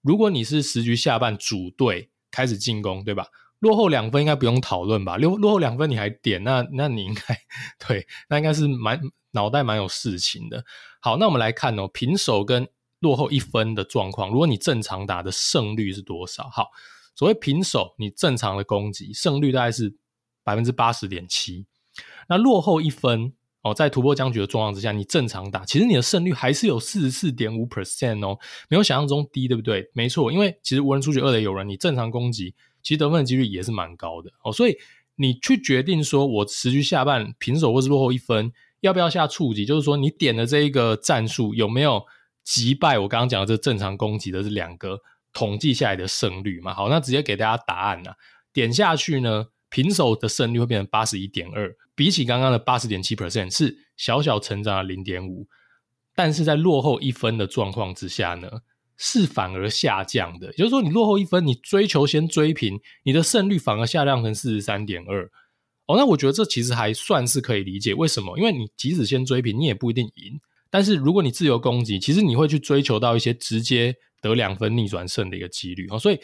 如果你是十局下半主队开始进攻，对吧？落后两分应该不用讨论吧？落落后两分你还点，那那你应该 [laughs] 对，那应该是蛮脑袋蛮有事情的。好，那我们来看哦，平手跟落后一分的状况，如果你正常打的胜率是多少？好，所谓平手，你正常的攻击胜率大概是百分之八十点七。那落后一分哦，在突破僵局的状况之下，你正常打，其实你的胜率还是有四十四点五 percent 哦，没有想象中低，对不对？没错，因为其实无人出局二垒有人，你正常攻击，其实得分的几率也是蛮高的哦。所以你去决定说，我持续下半平手或是落后一分。要不要下触击？就是说，你点的这一个战术有没有击败我刚刚讲的这正常攻击的这两个统计下来的胜率嘛？好，那直接给大家答案啊。点下去呢，平手的胜率会变成八十一点二，比起刚刚的八十点七 percent 是小小成长了零点五，但是在落后一分的状况之下呢，是反而下降的。也就是说，你落后一分，你追求先追平，你的胜率反而下降成四十三点二。哦，那我觉得这其实还算是可以理解。为什么？因为你即使先追平，你也不一定赢。但是如果你自由攻击，其实你会去追求到一些直接得两分逆转胜的一个几率。哦，所以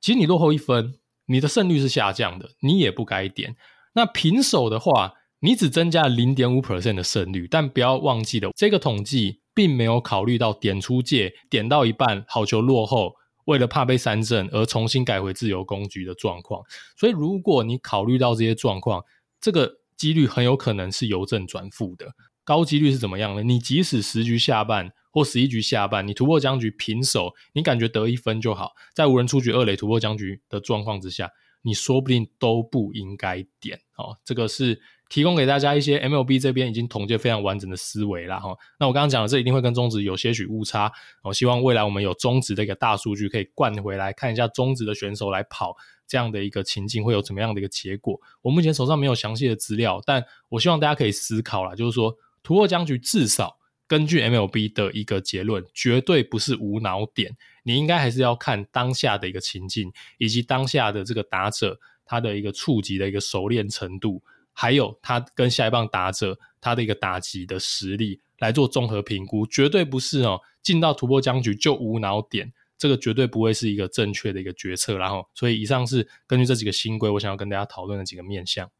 其实你落后一分，你的胜率是下降的，你也不该点。那平手的话，你只增加了零点五 percent 的胜率，但不要忘记了，这个统计并没有考虑到点出界点到一半，好球落后，为了怕被三振而重新改回自由攻击的状况。所以，如果你考虑到这些状况，这个几率很有可能是由正转负的。高几率是怎么样呢？你即使十局下半或十一局下半，你突破僵局平手，你感觉得一分就好，在无人出局二垒突破僵局的状况之下，你说不定都不应该点哦。这个是。提供给大家一些 MLB 这边已经统计非常完整的思维啦哈。那我刚刚讲的这一定会跟中职有些许误差，我希望未来我们有中职的一个大数据可以灌回来看一下中职的选手来跑这样的一个情境会有怎么样的一个结果。我目前手上没有详细的资料，但我希望大家可以思考啦，就是说突破僵局至少根据 MLB 的一个结论，绝对不是无脑点，你应该还是要看当下的一个情境以及当下的这个打者他的一个触及的一个熟练程度。还有他跟下一棒打者他的一个打击的实力来做综合评估，绝对不是哦，进到突破僵局就无脑点，这个绝对不会是一个正确的一个决策。然后，所以以上是根据这几个新规，我想要跟大家讨论的几个面向。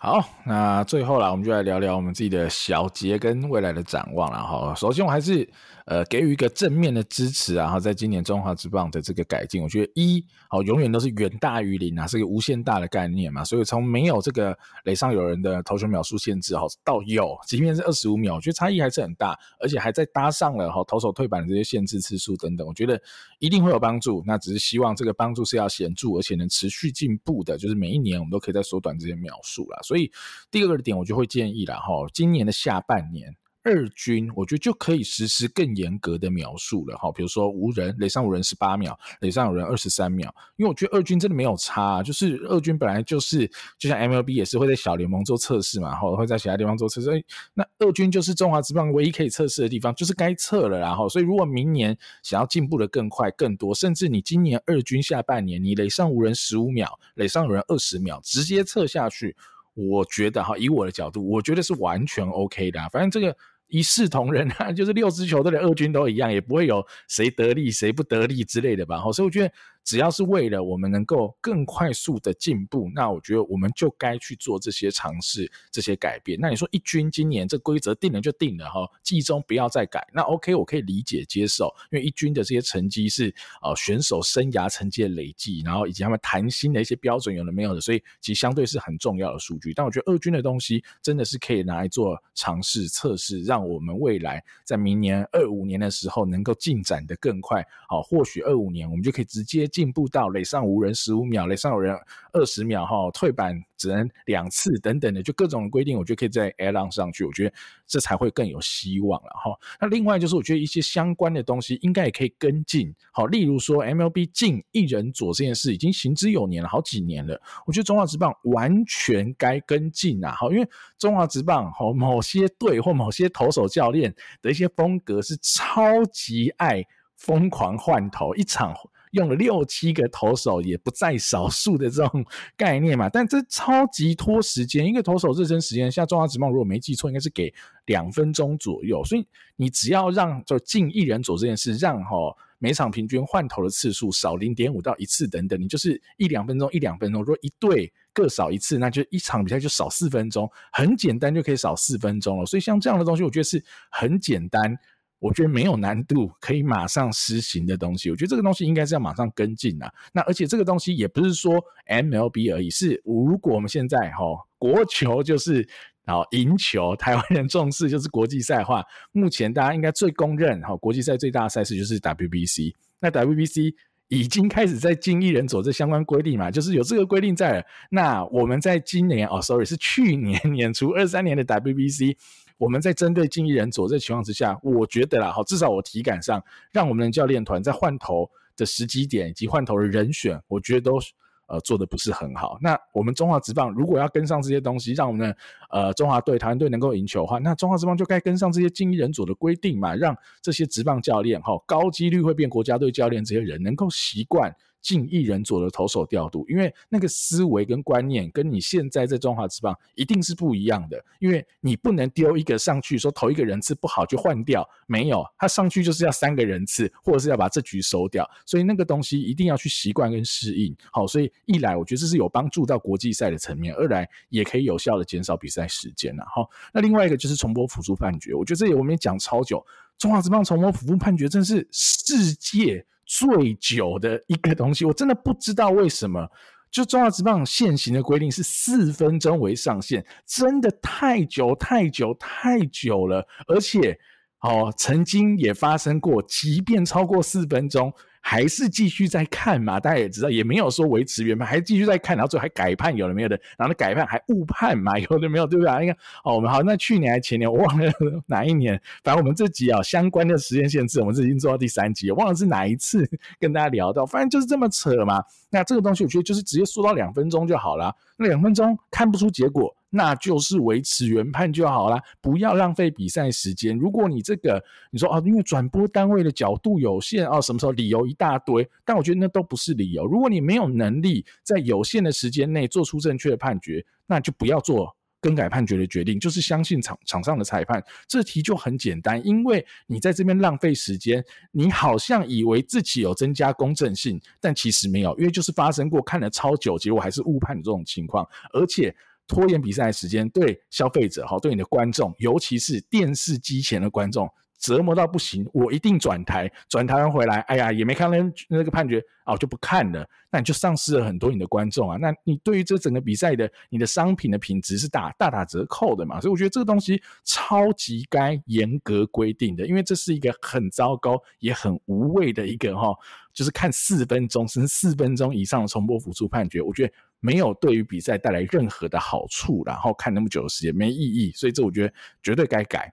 好，那最后啦，我们就来聊聊我们自己的小结跟未来的展望了哈。首先，我还是呃给予一个正面的支持啊。然后，在今年中华职棒的这个改进，我觉得一好永远都是远大于零啊，是一个无限大的概念嘛。所以从没有这个垒上有人的投球秒数限制哈，到有，即便是二十五秒，我觉得差异还是很大，而且还在搭上了哈投手退板的这些限制次数等等，我觉得一定会有帮助。那只是希望这个帮助是要显著，而且能持续进步的，就是每一年我们都可以再缩短这些秒数啦。所以第二个点，我就会建议了哈，今年的下半年。二军我觉得就可以实施更严格的描述了哈，比如说无人垒上无人十八秒，垒上有人二十三秒，因为我觉得二军真的没有差，就是二军本来就是就像 MLB 也是会在小联盟做测试嘛，后，会在其他地方做测试，那二军就是中华职棒唯一可以测试的地方，就是该测了，然后所以如果明年想要进步的更快更多，甚至你今年二军下半年你垒上无人十五秒，垒上有人二十秒，直接测下去，我觉得哈，以我的角度，我觉得是完全 OK 的啊，反正这个。一视同仁啊，[laughs] 就是六支球队的二军都一样，也不会有谁得利谁不得利之类的吧。所以我觉得。只要是为了我们能够更快速的进步，那我觉得我们就该去做这些尝试、这些改变。那你说一军今年这规则定了就定了哈，季中不要再改，那 OK，我可以理解接受，因为一军的这些成绩是呃选手生涯成绩的累计，然后以及他们谈薪的一些标准有的没有的，所以其实相对是很重要的数据。但我觉得二军的东西真的是可以拿来做尝试测试，让我们未来在明年二五年的时候能够进展的更快。好，或许二五年我们就可以直接。进步到垒上无人十五秒，垒上有人二十秒哈，退板只能两次等等的，就各种规定，我觉得可以在 add on 上去，我觉得这才会更有希望了哈。那另外就是，我觉得一些相关的东西应该也可以跟进，好，例如说 MLB 进一人左这件事已经行之有年了，好几年了，我觉得中华职棒完全该跟进啊，好，因为中华职棒好某些队或某些投手教练的一些风格是超级爱疯狂换头一场。用了六七个投手也不在少数的这种 [laughs] 概念嘛，但这超级拖时间，一个投手热身时间，像中华职棒如果没记错，应该是给两分钟左右，所以你只要让就进一人左这件事，让齁每场平均换投的次数少零点五到一次等等，你就是一两分钟一两分钟，如果一队各少一次，那就一场比赛就少四分钟，很简单就可以少四分钟了。所以像这样的东西，我觉得是很简单。我觉得没有难度，可以马上实行的东西，我觉得这个东西应该是要马上跟进啊。那而且这个东西也不是说 MLB 而已，是如果我们现在哈国球就是好赢球，台湾人重视就是国际赛化。目前大家应该最公认哈国际赛最大的赛事就是 WBC。那 WBC 已经开始在进一人左这相关规定嘛，就是有这个规定在。那我们在今年哦，sorry 是去年 [laughs] 年初二三年的 WBC。我们在针对进一人左这情况之下，我觉得啦，好，至少我体感上，让我们的教练团在换头的时机点以及换头的人选，我觉得都呃做的不是很好。那我们中华职棒如果要跟上这些东西，让我们的呃中华队、台湾队能够赢球的话，那中华职棒就该跟上这些进一人左的规定嘛，让这些职棒教练哈高几率会变国家队教练这些人能够习惯进一人左的投手调度，因为那个思维跟观念跟你现在在中华职棒一定是不一样的，因为你不能丢一个上去说投一个人次不好就换掉，没有，他上去就是要三个人次，或者是要把这局收掉，所以那个东西一定要去习惯跟适应。好，所以一来我觉得这是有帮助到国际赛的层面，二来也可以有效的减少比赛时间了。好，那另外一个就是重播辅助判决，我觉得这里我们也讲超久，中华职棒重播服务判决真是世界。最久的一个东西，我真的不知道为什么，就中华职棒现行的规定是四分钟为上限，真的太久太久太久了，而且哦，曾经也发生过，即便超过四分钟。还是继续在看嘛，大家也知道，也没有说维持原判，还继续在看，然后最后还改判，有了没有的，然后那改判还误判嘛，有的没有，对不对？你看，哦，我们好，那去年还前年，我忘了哪一年，反正我们这集啊相关的时间限制，我们这已经做到第三集，忘了是哪一次 [laughs] 跟大家聊到，反正就是这么扯嘛。那这个东西我觉得就是直接缩到两分钟就好了，那两分钟看不出结果。那就是维持原判就好啦，不要浪费比赛时间。如果你这个你说啊，因为转播单位的角度有限啊，什么时候理由一大堆，但我觉得那都不是理由。如果你没有能力在有限的时间内做出正确的判决，那就不要做更改判决的决定，就是相信场场上的裁判。这题就很简单，因为你在这边浪费时间，你好像以为自己有增加公正性，但其实没有，因为就是发生过看了超久，结果还是误判的这种情况，而且。拖延比赛的时间对消费者哈，对你的观众，尤其是电视机前的观众折磨到不行。我一定转台，转台完回来，哎呀，也没看那那个判决啊，就不看了。那你就丧失了很多你的观众啊。那你对于这整个比赛的你的商品的品质是打大打折扣的嘛？所以我觉得这个东西超级该严格规定的，因为这是一个很糟糕也很无谓的一个哈，就是看四分钟甚至四分钟以上的重播辅助判决，我觉得。没有对于比赛带来任何的好处，然后看那么久的时间没意义，所以这我觉得绝对该改。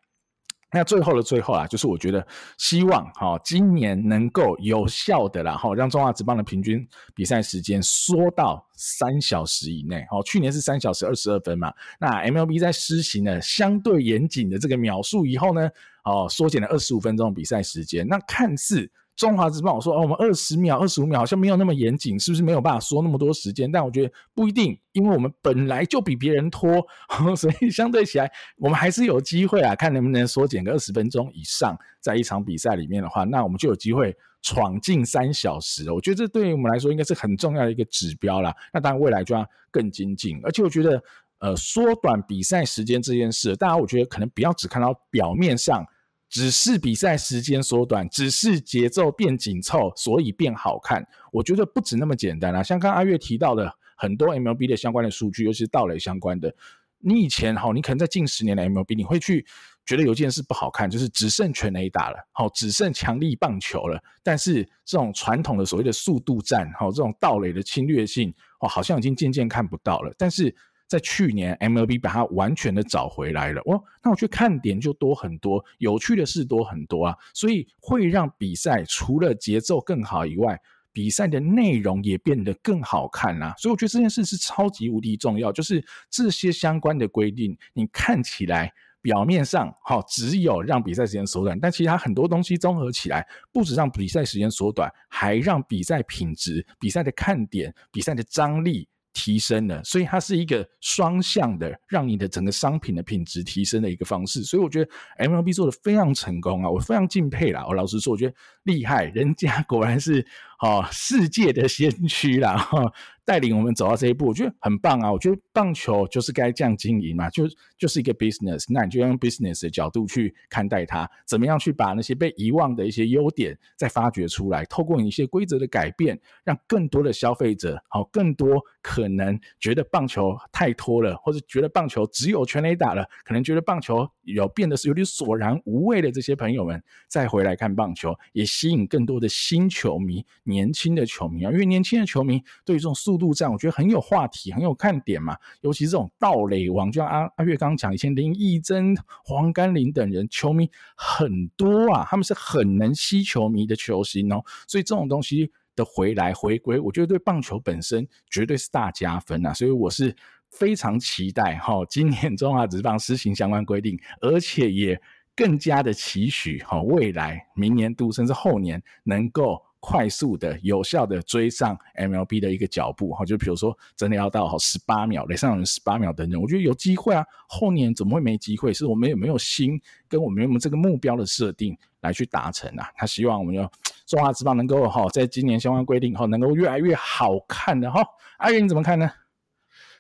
那最后的最后啊，就是我觉得希望哈今年能够有效的然后让中华职棒的平均比赛时间缩到三小时以内。哦，去年是三小时二十二分嘛，那 MLB 在施行了相对严谨的这个秒数以后呢，哦缩减了二十五分钟比赛时间，那看似。中华职棒我说哦，我们二十秒、二十五秒好像没有那么严谨，是不是没有办法说那么多时间？但我觉得不一定，因为我们本来就比别人拖，[laughs] 所以相对起来，我们还是有机会啊，看能不能缩减个二十分钟以上，在一场比赛里面的话，那我们就有机会闯进三小时。我觉得这对于我们来说应该是很重要的一个指标啦。那当然未来就要更精进，而且我觉得呃，缩短比赛时间这件事，大家我觉得可能不要只看到表面上。只是比赛时间缩短，只是节奏变紧凑，所以变好看。我觉得不止那么简单啊！像刚阿月提到的很多 MLB 的相关的数据，尤其是盗垒相关的。你以前哈，你可能在近十年的 MLB，你会去觉得有件事不好看，就是只剩全垒打了，好，只剩强力棒球了。但是这种传统的所谓的速度战，好，这种盗垒的侵略性，哦，好像已经渐渐看不到了。但是在去年，MLB 把它完全的找回来了，哦，那我觉得看点就多很多，有趣的事多很多啊，所以会让比赛除了节奏更好以外，比赛的内容也变得更好看啦。所以我觉得这件事是超级无敌重要，就是这些相关的规定，你看起来表面上好，只有让比赛时间缩短，但其实它很多东西综合起来，不止让比赛时间缩短，还让比赛品质、比赛的看点、比赛的张力。提升了，所以它是一个双向的，让你的整个商品的品质提升的一个方式。所以我觉得 MLB 做的非常成功啊，我非常敬佩啦。我老实说，我觉得厉害，人家果然是哦世界的先驱啦。哈。带领我们走到这一步，我觉得很棒啊！我觉得棒球就是该这样经营嘛，就就是一个 business，那你就用 business 的角度去看待它，怎么样去把那些被遗忘的一些优点再发掘出来，透过你一些规则的改变，让更多的消费者，好，更多可能觉得棒球太拖了，或者觉得棒球只有全垒打了，可能觉得棒球有变得是有点索然无味的这些朋友们，再回来看棒球，也吸引更多的新球迷、年轻的球迷啊，因为年轻的球迷对于这种速度战，我觉得很有话题，很有看点嘛。尤其是这种盗垒王，就像阿阿月刚刚讲，以前林义珍、黄甘霖等人，球迷很多啊，他们是很能吸球迷的球星哦。所以这种东西的回来回归，我觉得对棒球本身绝对是大加分啊。所以我是非常期待哈，今年中华职棒施行相关规定，而且也更加的期许哈，未来明年度甚至后年能够。快速的、有效的追上 MLB 的一个脚步哈。就比如说，真的要到好十八秒，垒上有十八秒等等，我觉得有机会啊。后年怎么会没机会？是我们有没有心，跟我们有没有这个目标的设定来去达成啊？他希望我们要中华职棒能够哈，在今年相关规定后能够越来越好看的哈。阿云你怎么看呢？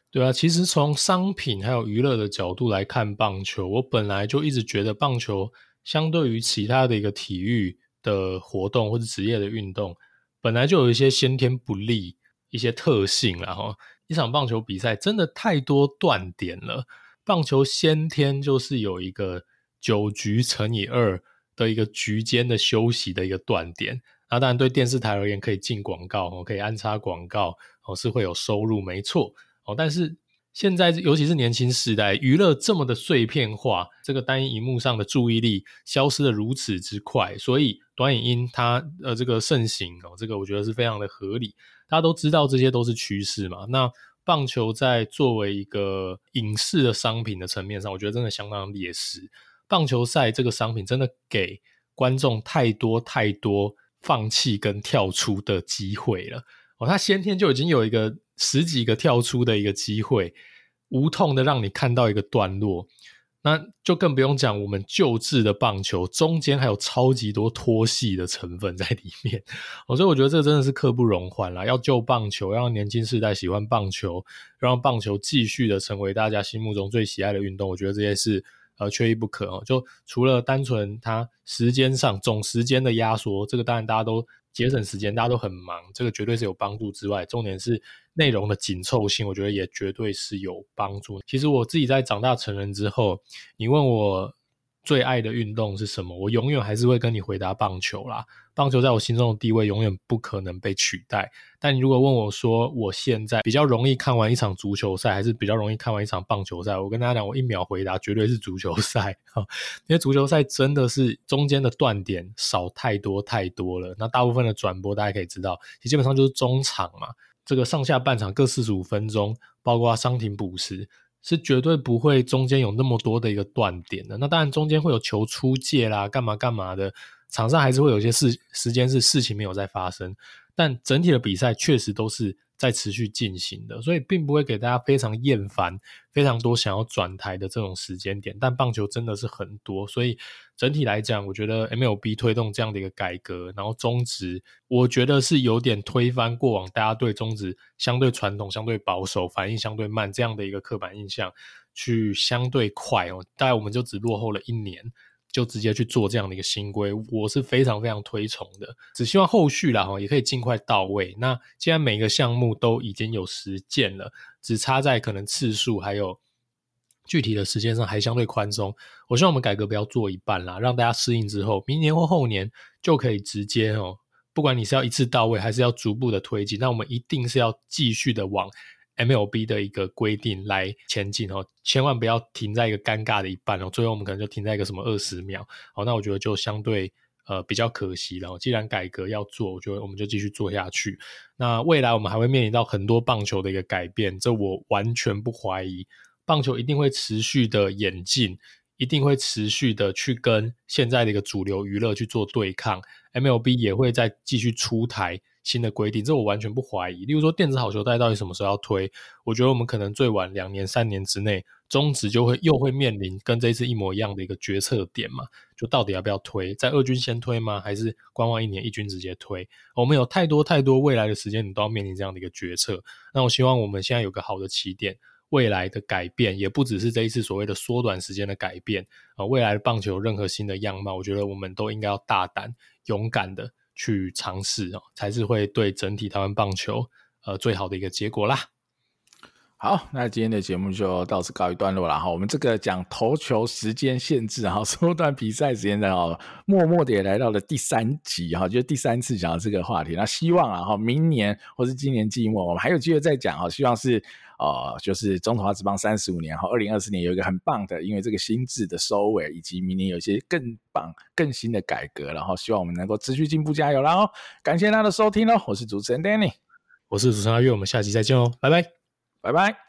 对啊，其实从商品还有娱乐的角度来看棒球，我本来就一直觉得棒球相对于其他的一个体育。的活动或者职业的运动，本来就有一些先天不利一些特性，然后一场棒球比赛真的太多断点了。棒球先天就是有一个九局乘以二的一个局间的休息的一个断点。那当然对电视台而言可以进广告，可以安插广告，哦是会有收入，没错哦，但是。现在，尤其是年轻时代，娱乐这么的碎片化，这个单一荧幕上的注意力消失的如此之快，所以短影音它呃这个盛行哦，这个我觉得是非常的合理。大家都知道这些都是趋势嘛。那棒球在作为一个影视的商品的层面上，我觉得真的相当劣势。棒球赛这个商品真的给观众太多太多放弃跟跳出的机会了哦，他先天就已经有一个。十几个跳出的一个机会，无痛的让你看到一个段落，那就更不用讲我们旧制的棒球，中间还有超级多拖戏的成分在里面，所以我觉得这真的是刻不容缓啦。要救棒球，让年轻世代喜欢棒球，让棒球继续的成为大家心目中最喜爱的运动，我觉得这些是呃缺一不可哦。就除了单纯它时间上总时间的压缩，这个当然大家都。节省时间，大家都很忙，这个绝对是有帮助之外，重点是内容的紧凑性，我觉得也绝对是有帮助。其实我自己在长大成人之后，你问我最爱的运动是什么，我永远还是会跟你回答棒球啦。棒球在我心中的地位永远不可能被取代。但你如果问我说，我现在比较容易看完一场足球赛，还是比较容易看完一场棒球赛？我跟大家讲，我一秒回答绝对是足球赛哈，因为足球赛真的是中间的断点少太多太多了。那大部分的转播大家可以知道，其实基本上就是中场嘛，这个上下半场各四十五分钟，包括伤停补时，是绝对不会中间有那么多的一个断点的。那当然中间会有球出界啦，干嘛干嘛的。场上还是会有些事时间是事情没有在发生，但整体的比赛确实都是在持续进行的，所以并不会给大家非常厌烦、非常多想要转台的这种时间点。但棒球真的是很多，所以整体来讲，我觉得 MLB 推动这样的一个改革，然后中职，我觉得是有点推翻过往大家对中职相对传统、相对保守、反应相对慢这样的一个刻板印象，去相对快哦，大概我们就只落后了一年。就直接去做这样的一个新规，我是非常非常推崇的。只希望后续啦哈，也可以尽快到位。那既然每个项目都已经有实践了，只差在可能次数还有具体的时间上还相对宽松。我希望我们改革不要做一半啦，让大家适应之后，明年或后年就可以直接哦，不管你是要一次到位，还是要逐步的推进，那我们一定是要继续的往。MLB 的一个规定来前进哦，千万不要停在一个尴尬的一半哦，最后我们可能就停在一个什么二十秒哦，那我觉得就相对呃比较可惜了。既然改革要做，我觉得我们就继续做下去。那未来我们还会面临到很多棒球的一个改变，这我完全不怀疑，棒球一定会持续的演进，一定会持续的去跟现在的一个主流娱乐去做对抗，MLB 也会再继续出台。新的规定，这我完全不怀疑。例如说，电子好球带到底什么时候要推？我觉得我们可能最晚两年、三年之内，中止就会又会面临跟这一次一模一样的一个决策点嘛？就到底要不要推？在二军先推吗？还是观望一年，一军直接推？我们有太多太多未来的时间，你都要面临这样的一个决策。那我希望我们现在有个好的起点，未来的改变也不只是这一次所谓的缩短时间的改变啊。未来的棒球有任何新的样貌，我觉得我们都应该要大胆、勇敢的。去尝试哦，才是会对整体台湾棒球呃最好的一个结果啦。好，那今天的节目就到此告一段落了哈。我们这个讲投球时间限制哈，[laughs] 缩短比赛时间的哈，默默的也来到了第三集哈，就是第三次讲这个话题。那希望啊哈，明年或是今年季末我们还有机会再讲哈。希望是。呃，就是中华职棒三十五年后，二零二四年有一个很棒的，因为这个新制的收尾，以及明年有一些更棒、更新的改革，然后希望我们能够持续进步，加油！啦！哦感谢大家的收听哦，我是主持人 Danny，我是主持人阿月，我们下期再见哦，拜拜，拜拜。